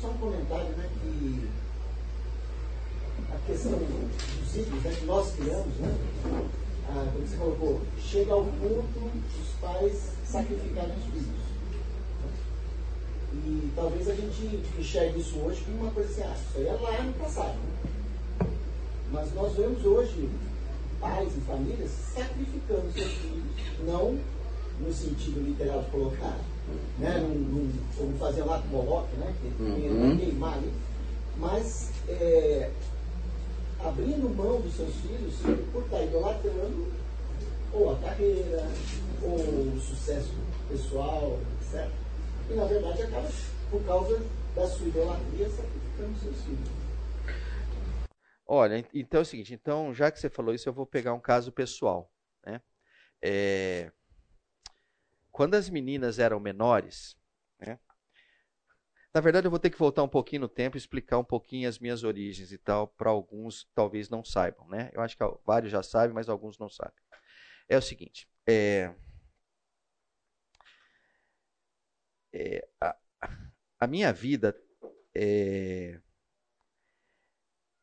Só um comentário, né? Que a questão dos ídolos né, que nós criamos, né? ah, como você colocou, chega ao ponto dos pais sacrificarem os filhos. E talvez a gente enxergue isso hoje como uma coisa assim, ah, isso aí é lá no passado. Né? Mas nós vemos hoje pais e famílias sacrificando seus filhos, não no sentido literal de colocar, né, num, num, como fazer lá com o Moloch, né, que uhum. queimar ali, mas é, abrindo mão dos seus filhos por estar idolatrando ou a carreira, ou o sucesso pessoal, etc. E na verdade acaba por causa da sua idolatria sacrificando seus filhos. Olha, então é o seguinte, então já que você falou isso, eu vou pegar um caso pessoal. Né? É... Quando as meninas eram menores, né? Na verdade, eu vou ter que voltar um pouquinho no tempo e explicar um pouquinho as minhas origens e tal, para alguns talvez não saibam, né? Eu acho que vários já sabem, mas alguns não sabem. É o seguinte, é... É... A... a, minha vida, é...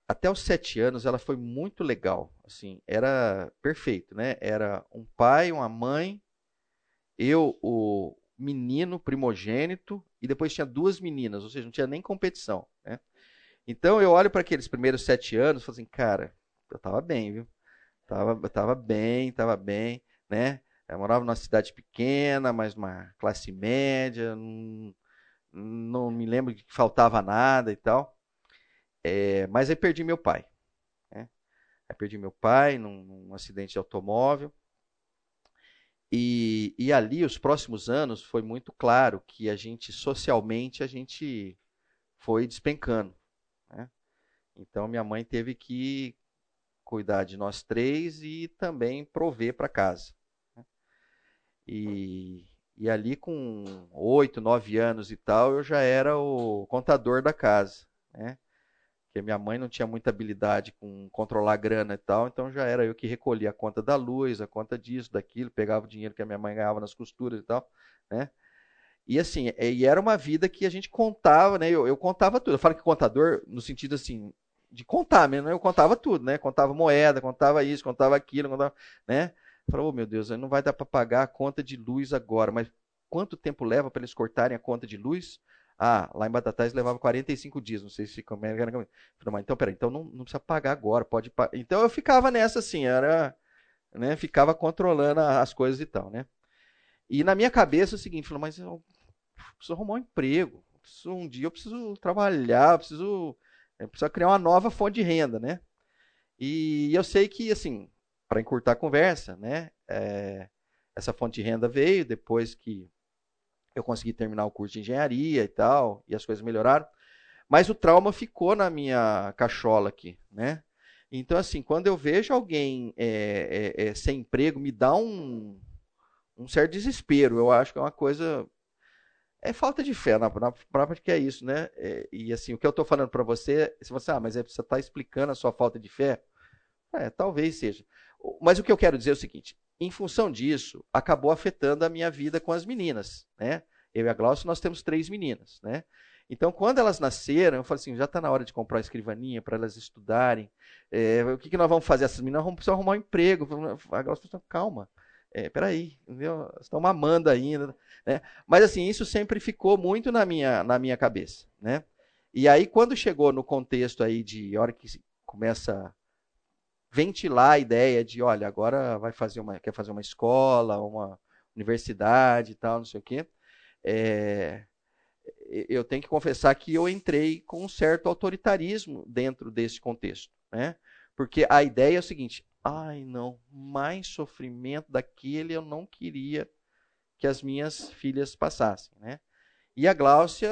até os sete anos, ela foi muito legal, assim, era perfeito, né? Era um pai, uma mãe, eu, o menino primogênito, e depois tinha duas meninas, ou seja, não tinha nem competição, né? Então eu olho para aqueles primeiros sete anos e falo assim, cara, eu tava bem, viu? Tava, tava bem, tava bem, né? Eu morava numa cidade pequena, mas uma classe média, não, não me lembro que faltava nada e tal. É, mas aí perdi meu pai. Né? Aí perdi meu pai num, num acidente de automóvel. E, e, ali, os próximos anos, foi muito claro que a gente, socialmente, a gente foi despencando. Né? Então, minha mãe teve que cuidar de nós três e também prover para casa. Né? E, e ali com oito, nove anos e tal, eu já era o contador da casa, né? Porque minha mãe não tinha muita habilidade com controlar grana e tal, então já era eu que recolhia a conta da luz, a conta disso, daquilo, pegava o dinheiro que a minha mãe ganhava nas costuras e tal, né? E assim, e era uma vida que a gente contava, né? Eu, eu contava tudo. Eu falo que contador, no sentido assim, de contar mesmo, né? Eu contava tudo, né? Contava moeda, contava isso, contava aquilo, contava, né? Falei, oh meu Deus, não vai dar para pagar a conta de luz agora, mas quanto tempo leva para eles cortarem a conta de luz? Ah, lá em Batatais levava 45 dias, não sei se como era. Falei, mas então, peraí, então não, não precisa pagar agora, pode pagar. Então eu ficava nessa assim, era, né? Ficava controlando as coisas e tal, né? E na minha cabeça é o seguinte, falou, mas eu preciso arrumar um emprego, preciso, um dia eu preciso trabalhar, eu preciso é precisa criar uma nova fonte de renda, né? E eu sei que, assim, para encurtar a conversa, né? É, essa fonte de renda veio depois que eu consegui terminar o curso de engenharia e tal, e as coisas melhoraram. Mas o trauma ficou na minha cachola aqui, né? Então, assim, quando eu vejo alguém é, é, é sem emprego, me dá um, um certo desespero. Eu acho que é uma coisa é falta de fé na, na própria que é isso, né? É, e assim, o que eu estou falando para você, se você, ah, mas é, você está explicando a sua falta de fé, é, talvez seja. Mas o que eu quero dizer é o seguinte: em função disso, acabou afetando a minha vida com as meninas, né? Eu e a Glaucia, nós temos três meninas, né? Então, quando elas nasceram, eu falei assim, já está na hora de comprar uma escrivaninha para elas estudarem. É, o que, que nós vamos fazer? Essas meninas vão precisar arrumar um emprego. A Glaucia falou, calma, é, peraí, entendeu? estão mamando ainda, né? Mas assim, isso sempre ficou muito na minha, na minha cabeça, né? E aí, quando chegou no contexto aí de hora que começa ventilar a ideia de, olha, agora vai fazer uma, quer fazer uma escola, uma universidade e tal, não sei o quê, é, eu tenho que confessar que eu entrei com um certo autoritarismo dentro desse contexto, né? Porque a ideia é o seguinte: Ai, não, mais sofrimento daquele eu não queria que as minhas filhas passassem, né? E a Gláucia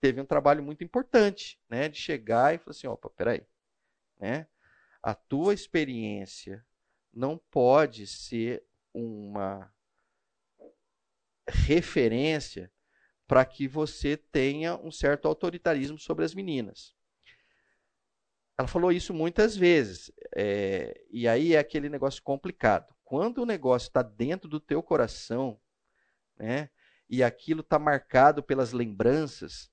teve um trabalho muito importante, né, de chegar e falar assim, opa, peraí, né? A tua experiência não pode ser uma referência para que você tenha um certo autoritarismo sobre as meninas. Ela falou isso muitas vezes. É, e aí é aquele negócio complicado. Quando o negócio está dentro do teu coração, né, e aquilo está marcado pelas lembranças,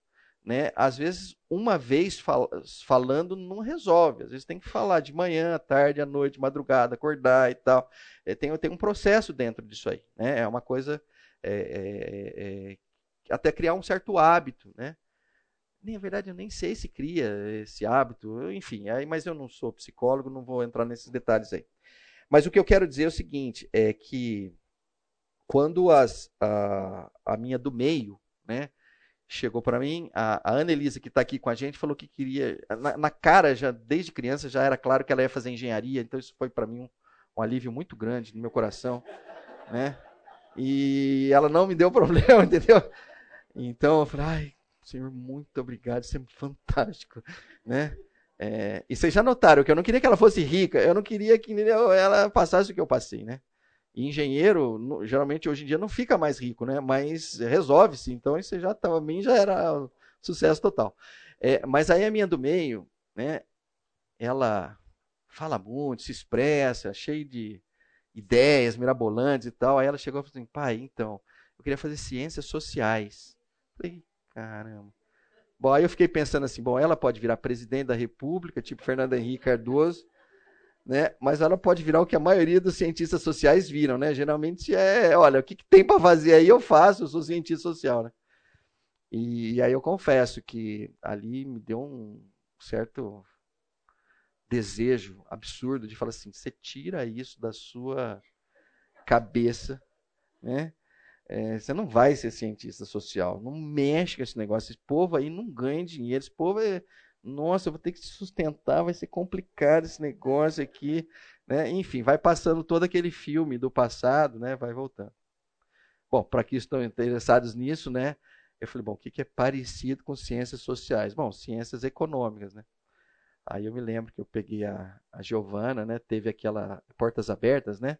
né, às vezes uma vez fal falando não resolve. Às vezes tem que falar de manhã, à tarde, à noite, madrugada, acordar e tal. É, tem, tem um processo dentro disso aí. Né? É uma coisa. É, é, é até criar um certo hábito, né? na verdade, eu nem sei se cria esse hábito, enfim, aí, mas eu não sou psicólogo, não vou entrar nesses detalhes aí. Mas o que eu quero dizer é o seguinte, é que quando as, a, a minha do meio, né, chegou para mim, a, a Ana Elisa, que está aqui com a gente, falou que queria, na, na, cara, já desde criança, já era claro que ela ia fazer engenharia, então isso foi para mim um, um alívio muito grande no meu coração, né, e ela não me deu problema, entendeu? Então eu falei, ai, Senhor, muito obrigado, isso é fantástico, né? É, e vocês já notaram que eu não queria que ela fosse rica, eu não queria que ela passasse o que eu passei, né? Engenheiro, geralmente hoje em dia não fica mais rico, né? Mas resolve-se, então isso já também já era sucesso total. É, mas aí a minha do meio, né? Ela fala muito, se expressa, cheia de ideias mirabolantes e tal. Aí ela chegou e falou assim: pai, então, eu queria fazer ciências sociais. Falei, caramba. Bom, aí eu fiquei pensando assim, bom, ela pode virar presidente da República, tipo Fernando Henrique Cardoso, né? Mas ela pode virar o que a maioria dos cientistas sociais viram, né? Geralmente é, olha, o que, que tem para fazer aí eu faço, eu sou cientista social, né? E, e aí eu confesso que ali me deu um certo desejo absurdo de falar assim, você tira isso da sua cabeça, né? É, você não vai ser cientista social, não mexe com esse negócio. Esse povo aí não ganha dinheiro, esse povo é. Nossa, eu vou ter que sustentar, vai ser complicado esse negócio aqui. Né? Enfim, vai passando todo aquele filme do passado, né? vai voltando. Bom, para que estão interessados nisso, né? Eu falei, bom, o que é parecido com ciências sociais? Bom, ciências econômicas, né? Aí eu me lembro que eu peguei a, a Giovana, né? Teve aquela Portas Abertas, né?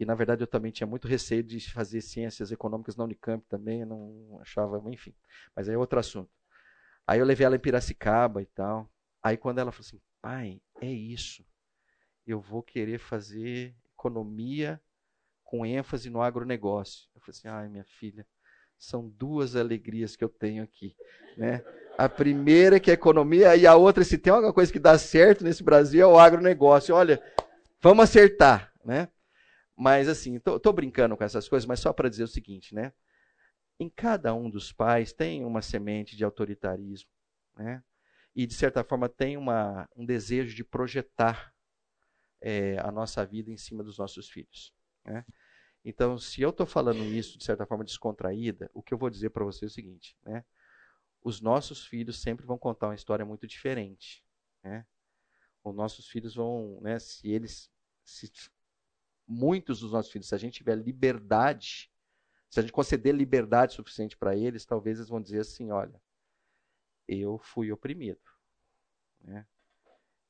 E na verdade eu também tinha muito receio de fazer ciências econômicas na Unicamp também, não achava, enfim. Mas aí é outro assunto. Aí eu levei ela em Piracicaba e tal. Aí quando ela falou assim, pai, é isso. Eu vou querer fazer economia com ênfase no agronegócio. Eu falei assim, ai minha filha, são duas alegrias que eu tenho aqui, né? A primeira é que é economia e a outra, se tem alguma coisa que dá certo nesse Brasil, é o agronegócio. Olha, vamos acertar, né? Mas assim, tô, brincando com essas coisas, mas só para dizer o seguinte, né? Em cada um dos pais tem uma semente de autoritarismo, né? E de certa forma tem uma, um desejo de projetar é, a nossa vida em cima dos nossos filhos, né? Então, se eu estou falando isso de certa forma descontraída, o que eu vou dizer para você é o seguinte, né? Os nossos filhos sempre vão contar uma história muito diferente, né? Os nossos filhos vão, né? Se eles se muitos dos nossos filhos, se a gente tiver liberdade, se a gente conceder liberdade suficiente para eles, talvez eles vão dizer assim: olha, eu fui oprimido. Né?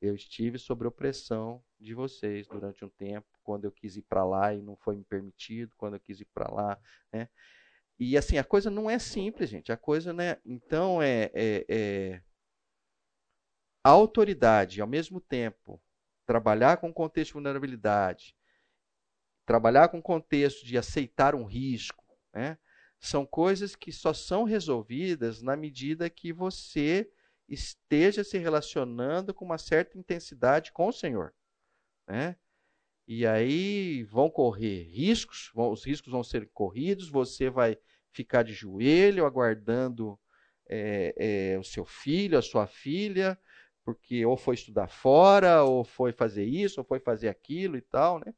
Eu estive sob opressão de vocês durante um tempo, quando eu quis ir para lá e não foi me permitido, quando eu quis ir para lá. Né? E assim, a coisa não é simples, gente. A coisa, né? Então, é, é, é... a autoridade, ao mesmo tempo, trabalhar com contexto de vulnerabilidade, trabalhar com o contexto de aceitar um risco, né? são coisas que só são resolvidas na medida que você esteja se relacionando com uma certa intensidade com o Senhor. Né? E aí vão correr riscos, vão, os riscos vão ser corridos, você vai ficar de joelho aguardando é, é, o seu filho, a sua filha, porque ou foi estudar fora, ou foi fazer isso, ou foi fazer aquilo e tal, né?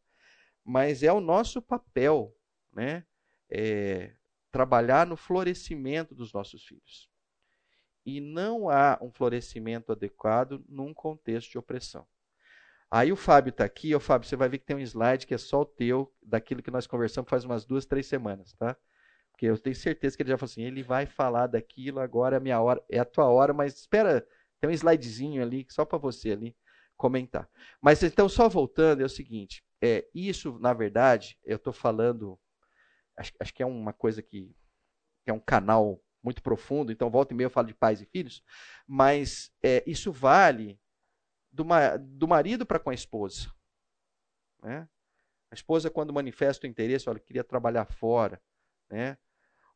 mas é o nosso papel, né? É, trabalhar no florescimento dos nossos filhos. E não há um florescimento adequado num contexto de opressão. Aí o Fábio está aqui, o Fábio, você vai ver que tem um slide que é só o teu, daquilo que nós conversamos faz umas duas, três semanas, tá? Porque eu tenho certeza que ele já falou assim, ele vai falar daquilo, agora é a minha hora, é a tua hora, mas espera, tem um slidezinho ali, só para você ali comentar. Mas então, só voltando, é o seguinte, é, isso, na verdade, eu estou falando, acho, acho, que é uma coisa que, que, é um canal muito profundo, então volta e meia eu falo de pais e filhos, mas é, isso vale do, do marido para com a esposa. Né? A esposa, quando manifesta o interesse, olha, queria trabalhar fora, né?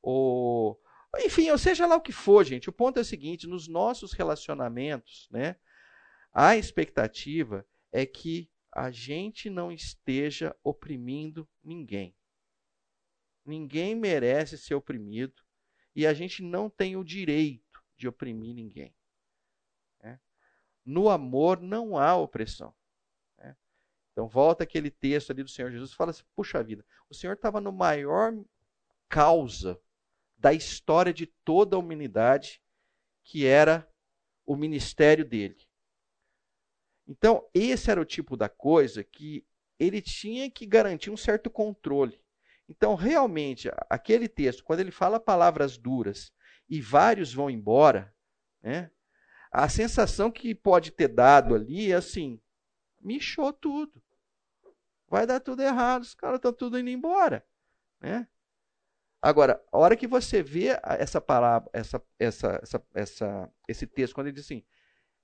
Ou, enfim, ou seja lá o que for, gente. O ponto é o seguinte: nos nossos relacionamentos, né, a expectativa é que a gente não esteja oprimindo ninguém. Ninguém merece ser oprimido e a gente não tem o direito de oprimir ninguém. Né? No amor não há opressão. Né? Então, volta aquele texto ali do Senhor Jesus fala assim: puxa vida, o Senhor estava no maior causa da história de toda a humanidade, que era o ministério dele. Então, esse era o tipo da coisa que ele tinha que garantir um certo controle. Então, realmente, aquele texto, quando ele fala palavras duras e vários vão embora, né, a sensação que pode ter dado ali é assim: michou tudo. Vai dar tudo errado, os caras estão tudo indo embora. Né? Agora, a hora que você vê essa palavra, essa, essa, essa, essa, esse texto, quando ele diz assim: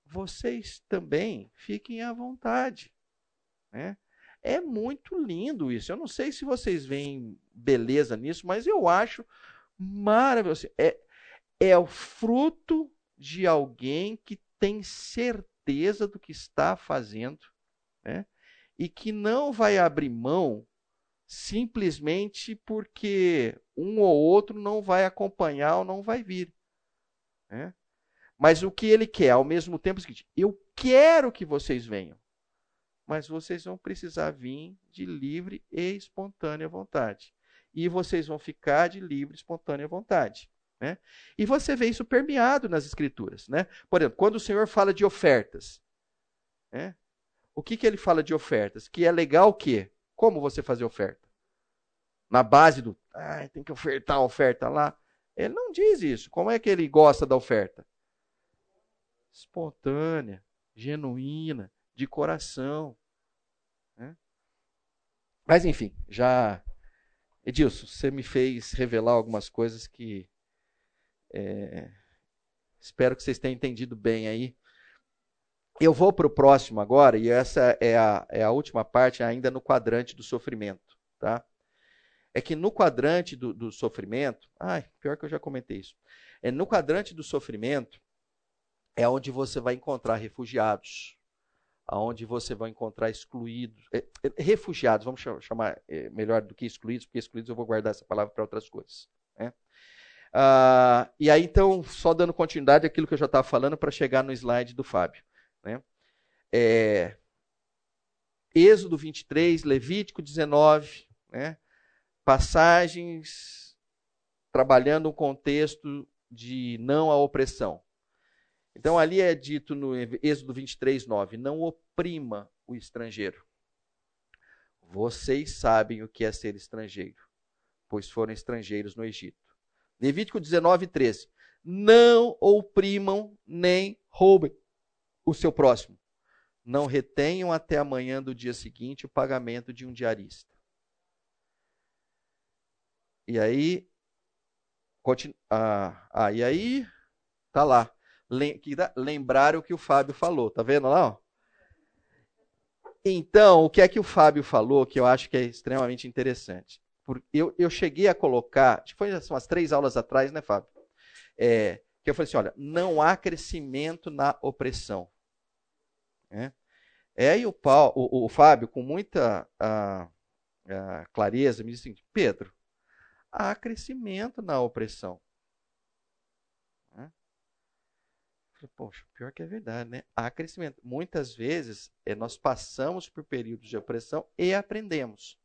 vocês também fiquem à vontade. Né? É muito lindo isso. Eu não sei se vocês veem beleza nisso, mas eu acho maravilhoso. É, é o fruto de alguém que tem certeza do que está fazendo né? e que não vai abrir mão simplesmente porque um ou outro não vai acompanhar ou não vai vir. Né? Mas o que ele quer, ao mesmo tempo, é o seguinte: eu quero que vocês venham, mas vocês vão precisar vir de livre e espontânea vontade. E vocês vão ficar de livre e espontânea vontade. Né? E você vê isso permeado nas Escrituras. Né? Por exemplo, quando o Senhor fala de ofertas, né? o que, que ele fala de ofertas? Que é legal o quê? Como você fazer oferta? Na base do, ah, tem que ofertar a oferta lá. Ele não diz isso. Como é que ele gosta da oferta? Espontânea, genuína, de coração. Né? Mas enfim, já. Edilson, você me fez revelar algumas coisas que. É... Espero que vocês tenham entendido bem aí. Eu vou para o próximo agora, e essa é a, é a última parte, ainda no quadrante do sofrimento. Tá? É que no quadrante do, do sofrimento. Ai, pior que eu já comentei isso. É no quadrante do sofrimento é onde você vai encontrar refugiados, aonde você vai encontrar excluídos, é, refugiados, vamos chamar é, melhor do que excluídos, porque excluídos eu vou guardar essa palavra para outras coisas. Né? Ah, e aí, então, só dando continuidade àquilo que eu já estava falando para chegar no slide do Fábio. Né? É, Êxodo 23, Levítico 19, né? passagens trabalhando um contexto de não à opressão. Então ali é dito no Êxodo 23, 9: Não oprima o estrangeiro. Vocês sabem o que é ser estrangeiro, pois foram estrangeiros no Egito. Levítico 19, 13: Não oprimam nem roubem o seu próximo. Não retenham até amanhã do dia seguinte o pagamento de um diarista. E aí, continu... ah, ah, e aí, tá lá. Lembrar o que o Fábio falou, tá vendo lá? Ó? Então, o que é que o Fábio falou que eu acho que é extremamente interessante? Eu, eu cheguei a colocar, foi umas três aulas atrás, né, Fábio? É, que eu falei assim: olha, não há crescimento na opressão. É, é e o, Paulo, o, o Fábio, com muita a, a clareza, me disse assim: Pedro, há crescimento na opressão. Poxa, pior que é verdade, né? Há crescimento. Muitas vezes é, nós passamos por períodos de opressão e aprendemos.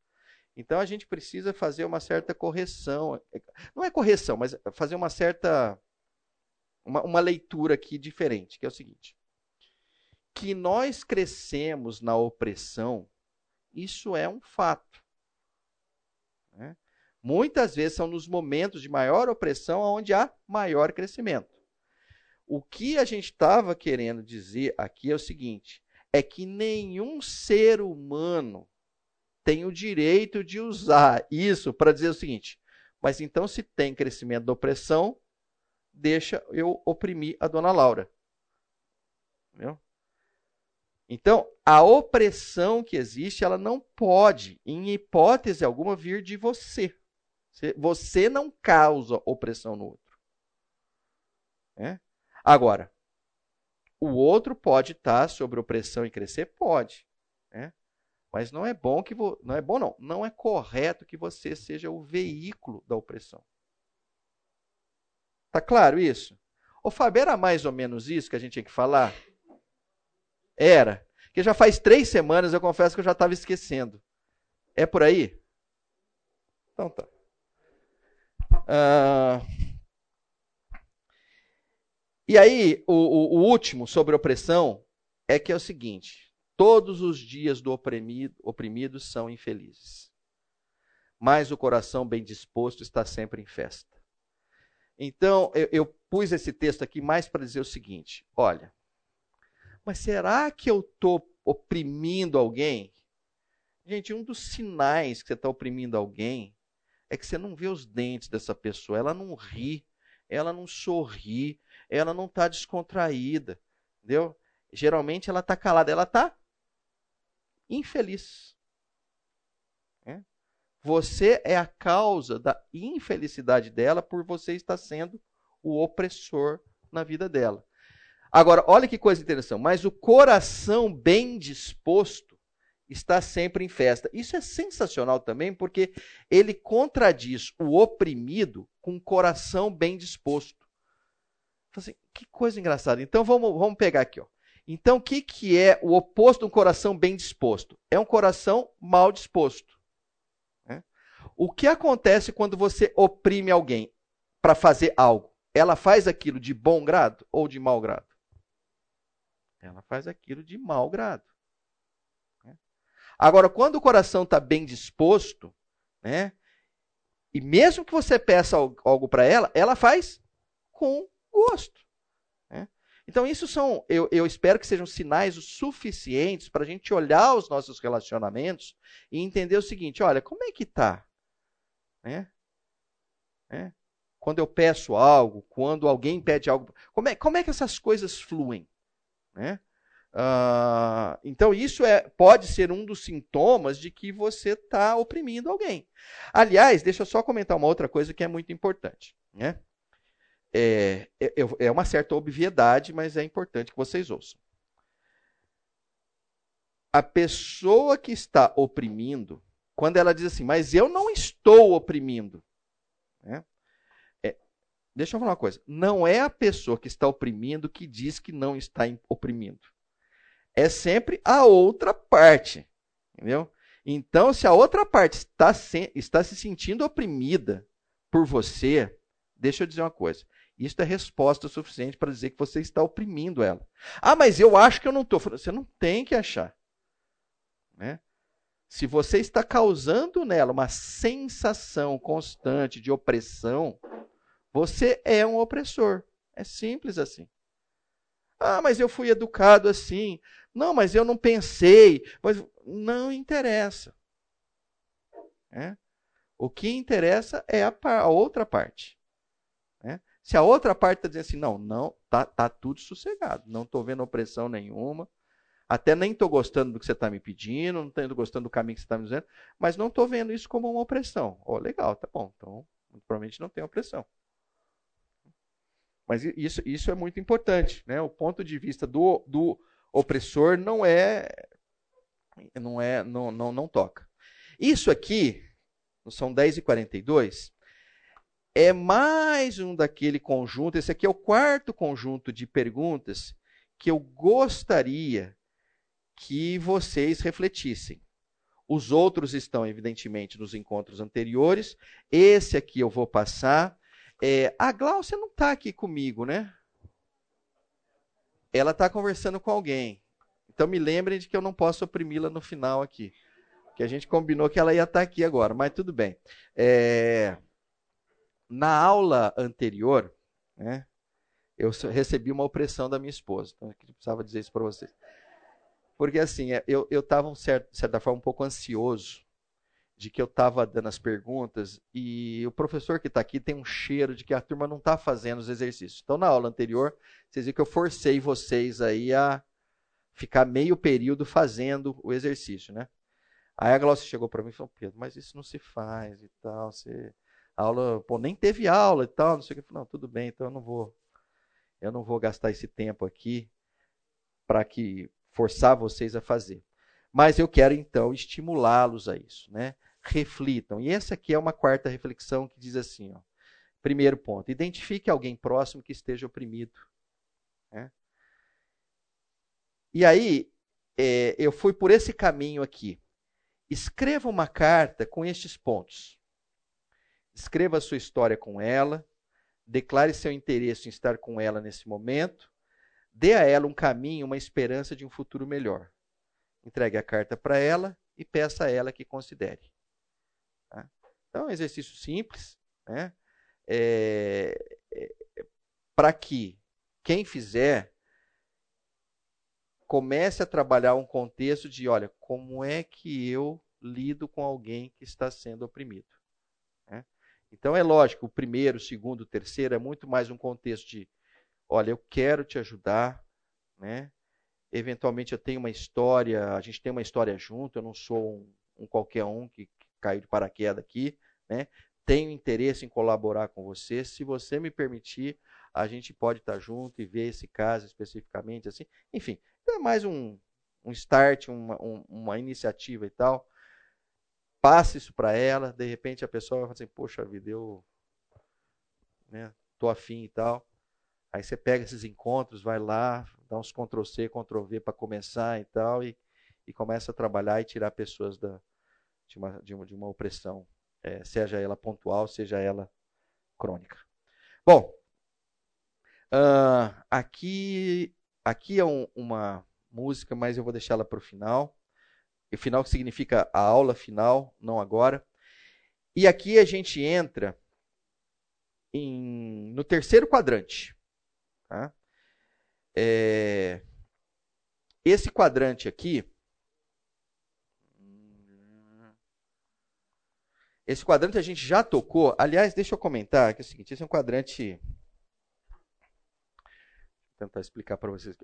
Então a gente precisa fazer uma certa correção. Não é correção, mas fazer uma certa. Uma, uma leitura aqui diferente, que é o seguinte: que nós crescemos na opressão, isso é um fato. Né? Muitas vezes são nos momentos de maior opressão onde há maior crescimento. O que a gente estava querendo dizer aqui é o seguinte: é que nenhum ser humano tem o direito de usar isso para dizer o seguinte, mas então se tem crescimento da opressão, deixa eu oprimir a dona Laura. Entendeu? Então, a opressão que existe, ela não pode, em hipótese alguma, vir de você. Você não causa opressão no outro. É? Agora, o outro pode estar sob opressão e crescer? Pode. Né? Mas não é bom que vo... não é bom não, não é correto que você seja o veículo da opressão. Tá claro isso? O Fábio, era mais ou menos isso que a gente tinha que falar? Era. Que já faz três semanas, eu confesso que eu já estava esquecendo. É por aí? Então tá. Uh, e aí, o, o, o último sobre opressão é que é o seguinte: todos os dias do oprimido, oprimido são infelizes, mas o coração bem disposto está sempre em festa. Então, eu, eu pus esse texto aqui mais para dizer o seguinte: olha, mas será que eu estou oprimindo alguém? Gente, um dos sinais que você está oprimindo alguém é que você não vê os dentes dessa pessoa, ela não ri, ela não sorri, ela não está descontraída, entendeu? Geralmente ela está calada, ela está infeliz. É? Você é a causa da infelicidade dela por você estar sendo o opressor na vida dela. Agora, olha que coisa interessante. Mas o coração bem disposto está sempre em festa. Isso é sensacional também, porque ele contradiz o oprimido com o coração bem disposto. Assim, que coisa engraçada. Então vamos, vamos pegar aqui. Ó. Então, o que, que é o oposto de um coração bem disposto? É um coração mal disposto. Né? O que acontece quando você oprime alguém para fazer algo? Ela faz aquilo de bom grado ou de mau grado? Ela faz aquilo de mau grado. Né? Agora, quando o coração está bem disposto, né, e mesmo que você peça algo para ela, ela faz com gosto. Né? Então, isso são, eu, eu espero que sejam sinais suficientes para a gente olhar os nossos relacionamentos e entender o seguinte: olha, como é que está? Né? né? Quando eu peço algo, quando alguém pede algo, como é, como é que essas coisas fluem? Né? Uh, então, isso é, pode ser um dos sintomas de que você está oprimindo alguém. Aliás, deixa eu só comentar uma outra coisa que é muito importante. Né? É, é, é uma certa obviedade, mas é importante que vocês ouçam. A pessoa que está oprimindo, quando ela diz assim, mas eu não estou oprimindo. Né? Deixa eu falar uma coisa. Não é a pessoa que está oprimindo que diz que não está oprimindo. É sempre a outra parte. Entendeu? Então, se a outra parte está se, está se sentindo oprimida por você, deixa eu dizer uma coisa. Isso é resposta suficiente para dizer que você está oprimindo ela. Ah, mas eu acho que eu não estou. Você não tem que achar. Né? Se você está causando nela uma sensação constante de opressão, você é um opressor. É simples assim. Ah, mas eu fui educado assim. Não, mas eu não pensei. Mas não interessa. É? O que interessa é a, a outra parte. Se a outra parte está dizendo assim, não, não, tá, tá tudo sossegado, não estou vendo opressão nenhuma, até nem estou gostando do que você está me pedindo, não estou gostando do caminho que você está me dizendo, mas não estou vendo isso como uma opressão. Oh, legal, tá bom, então provavelmente não tem opressão. Mas isso, isso é muito importante. Né? O ponto de vista do, do opressor não é. Não é. Não, não, não toca. Isso aqui, são 10 e 42 é mais um daquele conjunto. Esse aqui é o quarto conjunto de perguntas que eu gostaria que vocês refletissem. Os outros estão, evidentemente, nos encontros anteriores. Esse aqui eu vou passar. É, a Glaucia não está aqui comigo, né? Ela está conversando com alguém. Então me lembrem de que eu não posso oprimi-la no final aqui. Que a gente combinou que ela ia estar tá aqui agora, mas tudo bem. É, na aula anterior, né, eu recebi uma opressão da minha esposa. Então eu precisava dizer isso para vocês. Porque assim, é, eu estava, de certa forma, um pouco ansioso de que eu estava dando as perguntas e o professor que está aqui tem um cheiro de que a turma não está fazendo os exercícios. Então, na aula anterior, vocês viram que eu forcei vocês aí a ficar meio período fazendo o exercício, né? Aí a Glaucia chegou para mim e falou, Pedro, mas isso não se faz e tal, você... Aula, pô, nem teve aula e tal, não sei o que. Não, tudo bem, então eu não vou, eu não vou gastar esse tempo aqui para que forçar vocês a fazer. Mas eu quero então estimulá-los a isso, né? reflitam. E essa aqui é uma quarta reflexão que diz assim: ó, primeiro ponto, identifique alguém próximo que esteja oprimido. Né? E aí, é, eu fui por esse caminho aqui. Escreva uma carta com estes pontos. Escreva a sua história com ela, declare seu interesse em estar com ela nesse momento, dê a ela um caminho, uma esperança de um futuro melhor. Entregue a carta para ela e peça a ela que considere. Então, é um exercício simples, né? É, é, para que quem fizer comece a trabalhar um contexto de, olha, como é que eu lido com alguém que está sendo oprimido. Né? Então é lógico, o primeiro, o segundo, o terceiro é muito mais um contexto de, olha, eu quero te ajudar, né? Eventualmente eu tenho uma história, a gente tem uma história junto, eu não sou um, um qualquer um que caiu de paraquedas aqui, né? Tenho interesse em colaborar com você. Se você me permitir, a gente pode estar junto e ver esse caso especificamente, assim. Enfim, é mais um, um start, uma, um, uma iniciativa e tal. Passe isso para ela, de repente a pessoa vai falar assim, poxa vida, eu né, tô afim e tal. Aí você pega esses encontros, vai lá, dá uns Ctrl-C, Ctrl-V para começar e tal, e, e começa a trabalhar e tirar pessoas da, de, uma, de, uma, de uma opressão, é, seja ela pontual, seja ela crônica. Bom, uh, aqui, aqui é um, uma música, mas eu vou deixá-la para o final. O final que significa a aula final, não agora. E aqui a gente entra em, no terceiro quadrante. Tá? É, esse quadrante aqui. Esse quadrante a gente já tocou. Aliás, deixa eu comentar que é o seguinte: esse é um quadrante. Vou tentar explicar para vocês.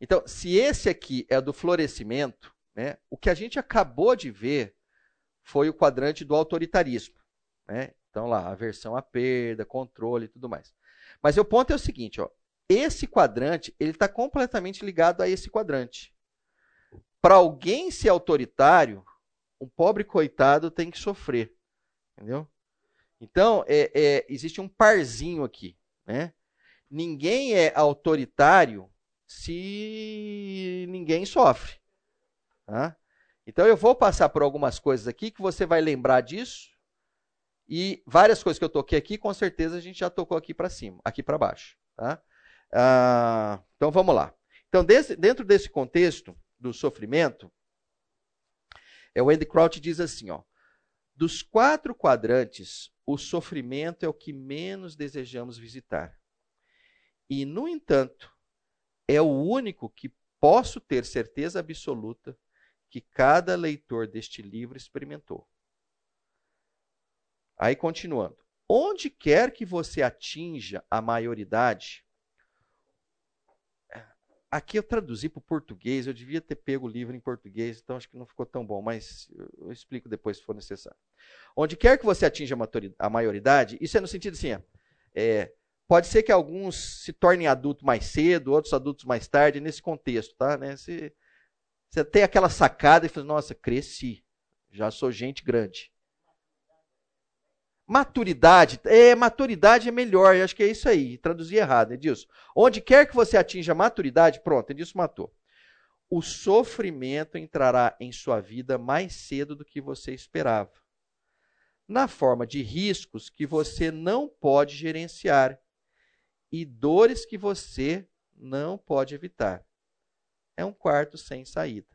Então, se esse aqui é do florescimento, né, o que a gente acabou de ver foi o quadrante do autoritarismo. Né? Então, lá, aversão à perda, controle e tudo mais. Mas o ponto é o seguinte, ó, esse quadrante ele está completamente ligado a esse quadrante. Para alguém ser autoritário, um pobre coitado tem que sofrer, entendeu? Então é, é, existe um parzinho aqui, né? Ninguém é autoritário se ninguém sofre. Tá? Então eu vou passar por algumas coisas aqui que você vai lembrar disso e várias coisas que eu toquei aqui, com certeza a gente já tocou aqui para cima, aqui para baixo. Tá? Ah, então vamos lá. Então, desse, dentro desse contexto do sofrimento, é, o Andy Crouch diz assim: ó, dos quatro quadrantes, o sofrimento é o que menos desejamos visitar. E, no entanto, é o único que posso ter certeza absoluta que cada leitor deste livro experimentou. Aí continuando. Onde quer que você atinja a maioridade, aqui eu traduzi para o português, eu devia ter pego o livro em português, então acho que não ficou tão bom, mas eu explico depois se for necessário. Onde quer que você atinja a maioridade, isso é no sentido assim, é, pode ser que alguns se tornem adultos mais cedo, outros adultos mais tarde, nesse contexto, tá? Né? Você, tem aquela sacada e fala, nossa, cresci, já sou gente grande. Maturidade, é, maturidade é melhor, eu acho que é isso aí, traduzi errado, Edilson. Onde quer que você atinja maturidade, pronto, Edilson matou. O sofrimento entrará em sua vida mais cedo do que você esperava, na forma de riscos que você não pode gerenciar e dores que você não pode evitar. É um quarto sem saída.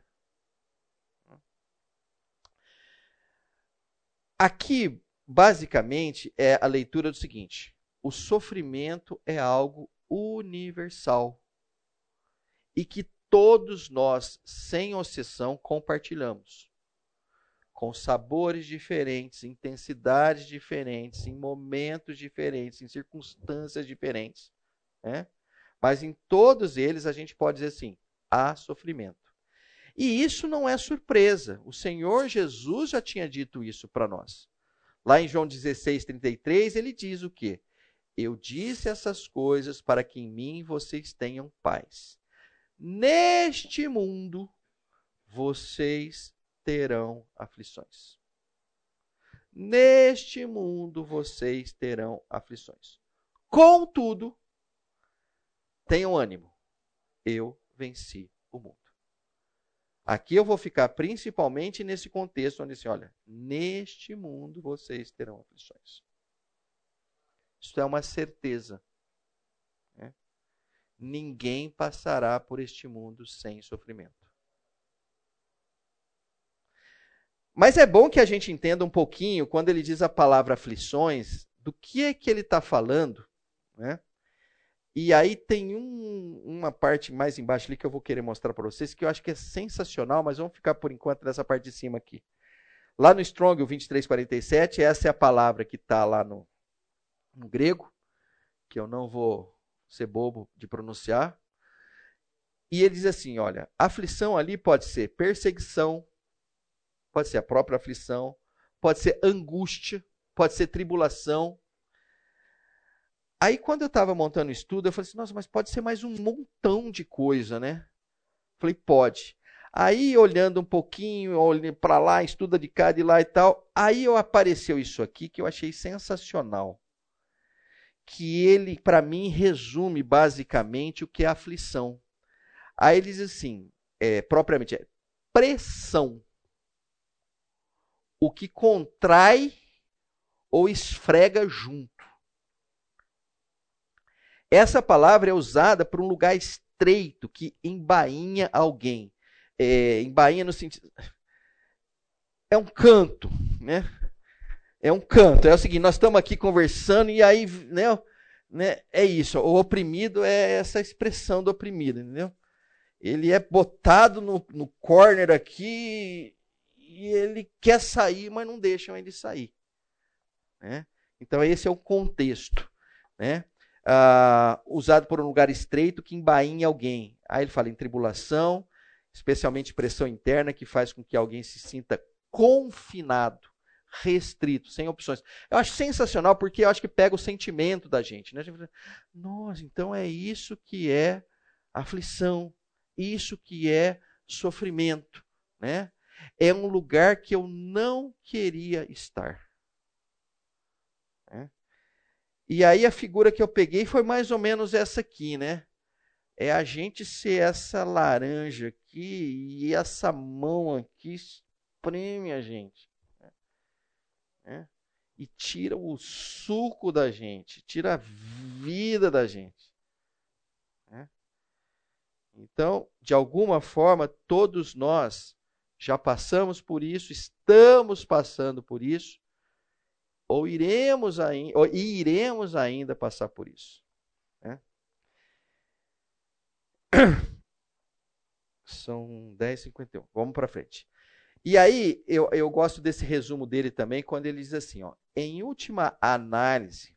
Aqui basicamente é a leitura do seguinte: o sofrimento é algo universal e que todos nós, sem exceção, compartilhamos. Com sabores diferentes, intensidades diferentes, em momentos diferentes, em circunstâncias diferentes. Né? Mas em todos eles a gente pode dizer assim: há sofrimento. E isso não é surpresa. O Senhor Jesus já tinha dito isso para nós. Lá em João 16, 33, ele diz o quê? Eu disse essas coisas para que em mim vocês tenham paz. Neste mundo vocês terão aflições. Neste mundo vocês terão aflições. Contudo, tenham ânimo. Eu venci o mundo. Aqui eu vou ficar principalmente nesse contexto onde assim, olha, neste mundo vocês terão aflições. Isso é uma certeza. Né? Ninguém passará por este mundo sem sofrimento. Mas é bom que a gente entenda um pouquinho, quando ele diz a palavra aflições, do que é que ele está falando. Né? E aí tem um, uma parte mais embaixo ali que eu vou querer mostrar para vocês, que eu acho que é sensacional, mas vamos ficar por enquanto nessa parte de cima aqui. Lá no Strong, o 2347, essa é a palavra que está lá no, no grego, que eu não vou ser bobo de pronunciar. E ele diz assim: olha, aflição ali pode ser perseguição, pode ser a própria aflição, pode ser angústia, pode ser tribulação. Aí, quando eu estava montando o estudo, eu falei assim: nossa, mas pode ser mais um montão de coisa, né? Falei: pode. Aí, olhando um pouquinho, olhando para lá, estuda de cá, de lá e tal, aí apareceu isso aqui que eu achei sensacional. Que ele, para mim, resume basicamente o que é aflição. Aí ele diz assim, é, propriamente, é pressão. O que contrai ou esfrega junto. Essa palavra é usada para um lugar estreito que embainha alguém. É, embainha no sentido. É um canto, né? É um canto. É o seguinte: nós estamos aqui conversando e aí, né? né é isso. O oprimido é essa expressão do oprimido, entendeu? Ele é botado no, no corner aqui e ele quer sair, mas não deixam ele sair. Né? Então, esse é o contexto. Né? Ah, usado por um lugar estreito que embainha alguém. Aí ele fala em tribulação, especialmente pressão interna, que faz com que alguém se sinta confinado, restrito, sem opções. Eu acho sensacional porque eu acho que pega o sentimento da gente. Né? gente Nossa, então é isso que é aflição, isso que é sofrimento. Né? É um lugar que eu não queria estar. É. E aí a figura que eu peguei foi mais ou menos essa aqui, né? É a gente ser essa laranja aqui e essa mão aqui espreme a gente. Né? E tira o suco da gente, tira a vida da gente. Né? Então, de alguma forma, todos nós já passamos por isso, estamos passando por isso, ou iremos ainda, ou iremos ainda passar por isso. Né? São 10h51. Vamos para frente. E aí, eu, eu gosto desse resumo dele também, quando ele diz assim: ó, em última análise,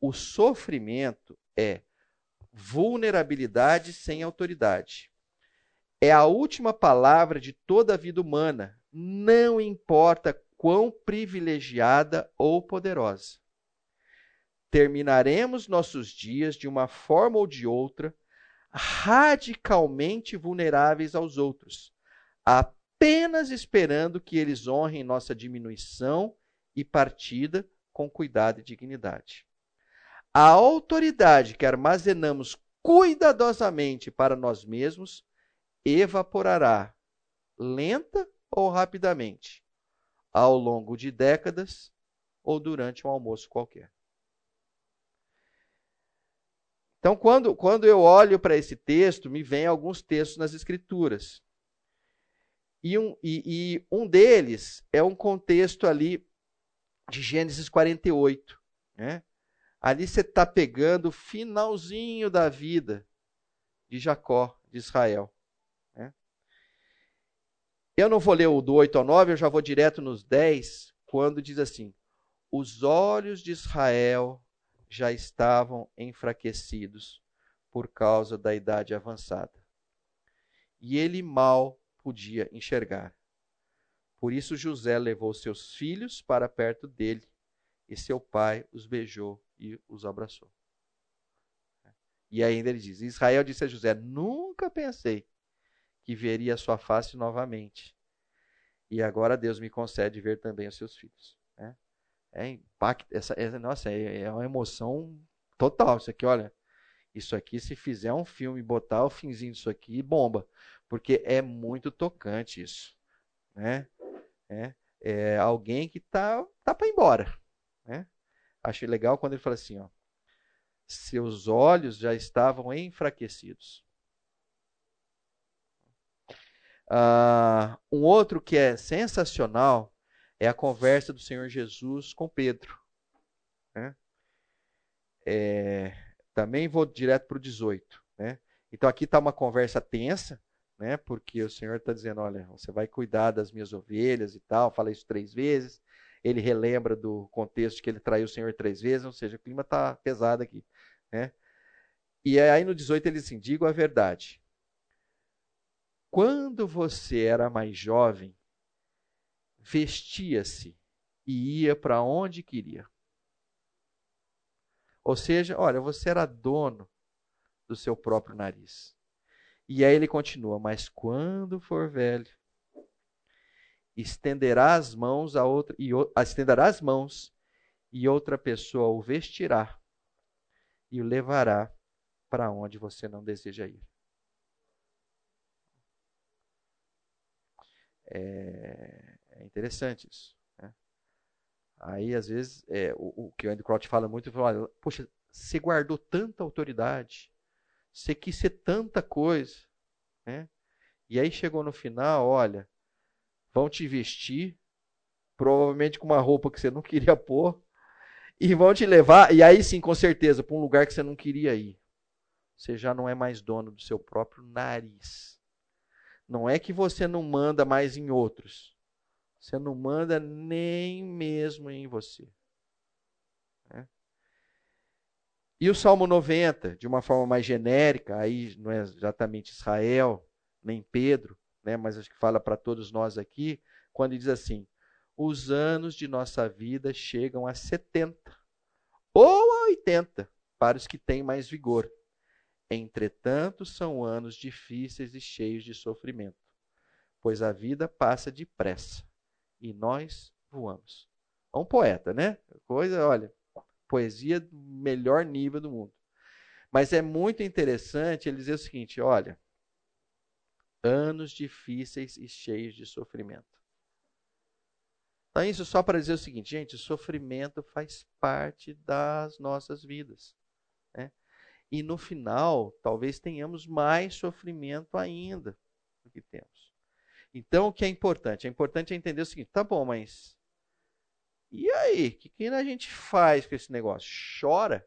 o sofrimento é vulnerabilidade sem autoridade é a última palavra de toda a vida humana, não importa quão privilegiada ou poderosa. Terminaremos nossos dias de uma forma ou de outra, radicalmente vulneráveis aos outros, apenas esperando que eles honrem nossa diminuição e partida com cuidado e dignidade. A autoridade que armazenamos cuidadosamente para nós mesmos evaporará, lenta ou rapidamente, ao longo de décadas ou durante um almoço qualquer. Então, quando, quando eu olho para esse texto, me vem alguns textos nas Escrituras. E um, e, e um deles é um contexto ali de Gênesis 48. Né? Ali você está pegando o finalzinho da vida de Jacó, de Israel. Eu não vou ler o do 8 ao 9, eu já vou direto nos 10, quando diz assim: Os olhos de Israel já estavam enfraquecidos por causa da idade avançada. E ele mal podia enxergar. Por isso José levou seus filhos para perto dele, e seu pai os beijou e os abraçou. E ainda ele diz: Israel disse a José: Nunca pensei que veria a sua face novamente. E agora Deus me concede ver também os seus filhos. Né? É impacto, essa, nossa, é, é uma emoção total. Isso aqui, olha, isso aqui, se fizer um filme, botar o finzinho disso aqui, bomba. Porque é muito tocante isso. Né? É, é alguém que tá, tá para ir embora. Né? Achei legal quando ele fala assim, ó. Seus olhos já estavam enfraquecidos. Uh, um outro que é sensacional é a conversa do Senhor Jesus com Pedro. Né? É, também vou direto para o 18. Né? Então aqui está uma conversa tensa, né? porque o Senhor está dizendo: olha, você vai cuidar das minhas ovelhas e tal. Fala isso três vezes. Ele relembra do contexto que ele traiu o Senhor três vezes, ou seja, o clima está pesado aqui. Né? E aí no 18 ele diz assim: digo a verdade quando você era mais jovem, vestia-se e ia para onde queria. Ou seja, olha, você era dono do seu próprio nariz. E aí ele continua: Mas quando for velho, estenderá as mãos a outra e estenderá as mãos e outra pessoa o vestirá e o levará para onde você não deseja ir. É, é interessante isso. Né? Aí, às vezes, é, o, o, que o Andy Crouch fala muito, fala, poxa, você guardou tanta autoridade, você quis ser tanta coisa, né? E aí chegou no final, olha, vão te vestir, provavelmente com uma roupa que você não queria pôr, e vão te levar, e aí sim, com certeza, para um lugar que você não queria ir. Você já não é mais dono do seu próprio nariz. Não é que você não manda mais em outros. Você não manda nem mesmo em você. E o Salmo 90, de uma forma mais genérica, aí não é exatamente Israel, nem Pedro, né, mas acho que fala para todos nós aqui, quando diz assim: os anos de nossa vida chegam a 70 ou a 80 para os que têm mais vigor. Entretanto, são anos difíceis e cheios de sofrimento, pois a vida passa depressa e nós voamos. É um poeta, né? Coisa, olha, poesia do melhor nível do mundo. Mas é muito interessante ele dizer o seguinte: olha, anos difíceis e cheios de sofrimento. Então, isso só para dizer o seguinte, gente: sofrimento faz parte das nossas vidas. Né? E no final, talvez tenhamos mais sofrimento ainda do que temos. Então, o que é importante? É importante entender o seguinte: tá bom, mas e aí, o que, que a gente faz com esse negócio? Chora?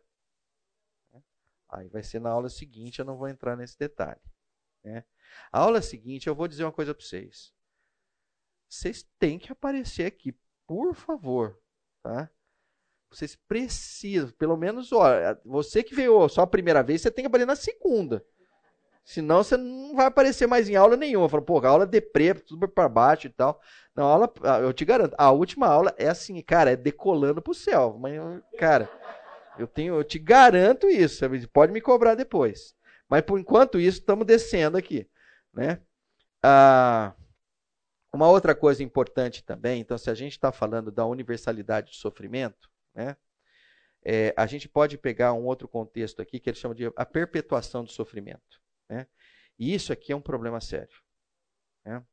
Aí vai ser na aula seguinte, eu não vou entrar nesse detalhe. Né? A aula seguinte, eu vou dizer uma coisa para vocês. Vocês têm que aparecer aqui, por favor. Tá? Vocês precisam, pelo menos, ó, você que veio só a primeira vez, você tem que aparecer na segunda. Senão você não vai aparecer mais em aula nenhuma. Fala, pô, a aula deprê, tudo para baixo e tal. Não, aula, ah, eu te garanto, a última aula é assim, cara, é decolando pro céu. Mas, cara, eu tenho, eu te garanto isso. Pode me cobrar depois. Mas por enquanto isso, estamos descendo aqui, né? Ah, uma outra coisa importante também, então, se a gente está falando da universalidade do sofrimento, né? É, a gente pode pegar um outro contexto aqui que ele chama de a perpetuação do sofrimento. Né? E isso aqui é um problema sério. Né?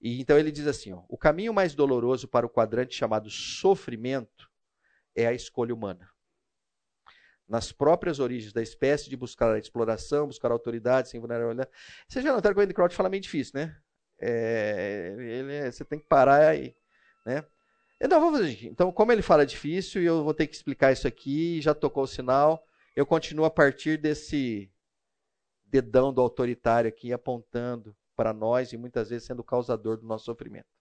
E então ele diz assim: ó, o caminho mais doloroso para o quadrante chamado sofrimento é a escolha humana. Nas próprias origens da espécie, de buscar a exploração, buscar a autoridade, sem vulnerabilidade. Você já notaram que o Andy Crouch fala meio difícil, né? É, ele, é, você tem que parar aí. Né? Então, vamos fazer, então, como ele fala difícil, e eu vou ter que explicar isso aqui, já tocou o sinal, eu continuo a partir desse dedão do autoritário aqui apontando para nós e muitas vezes sendo o causador do nosso sofrimento.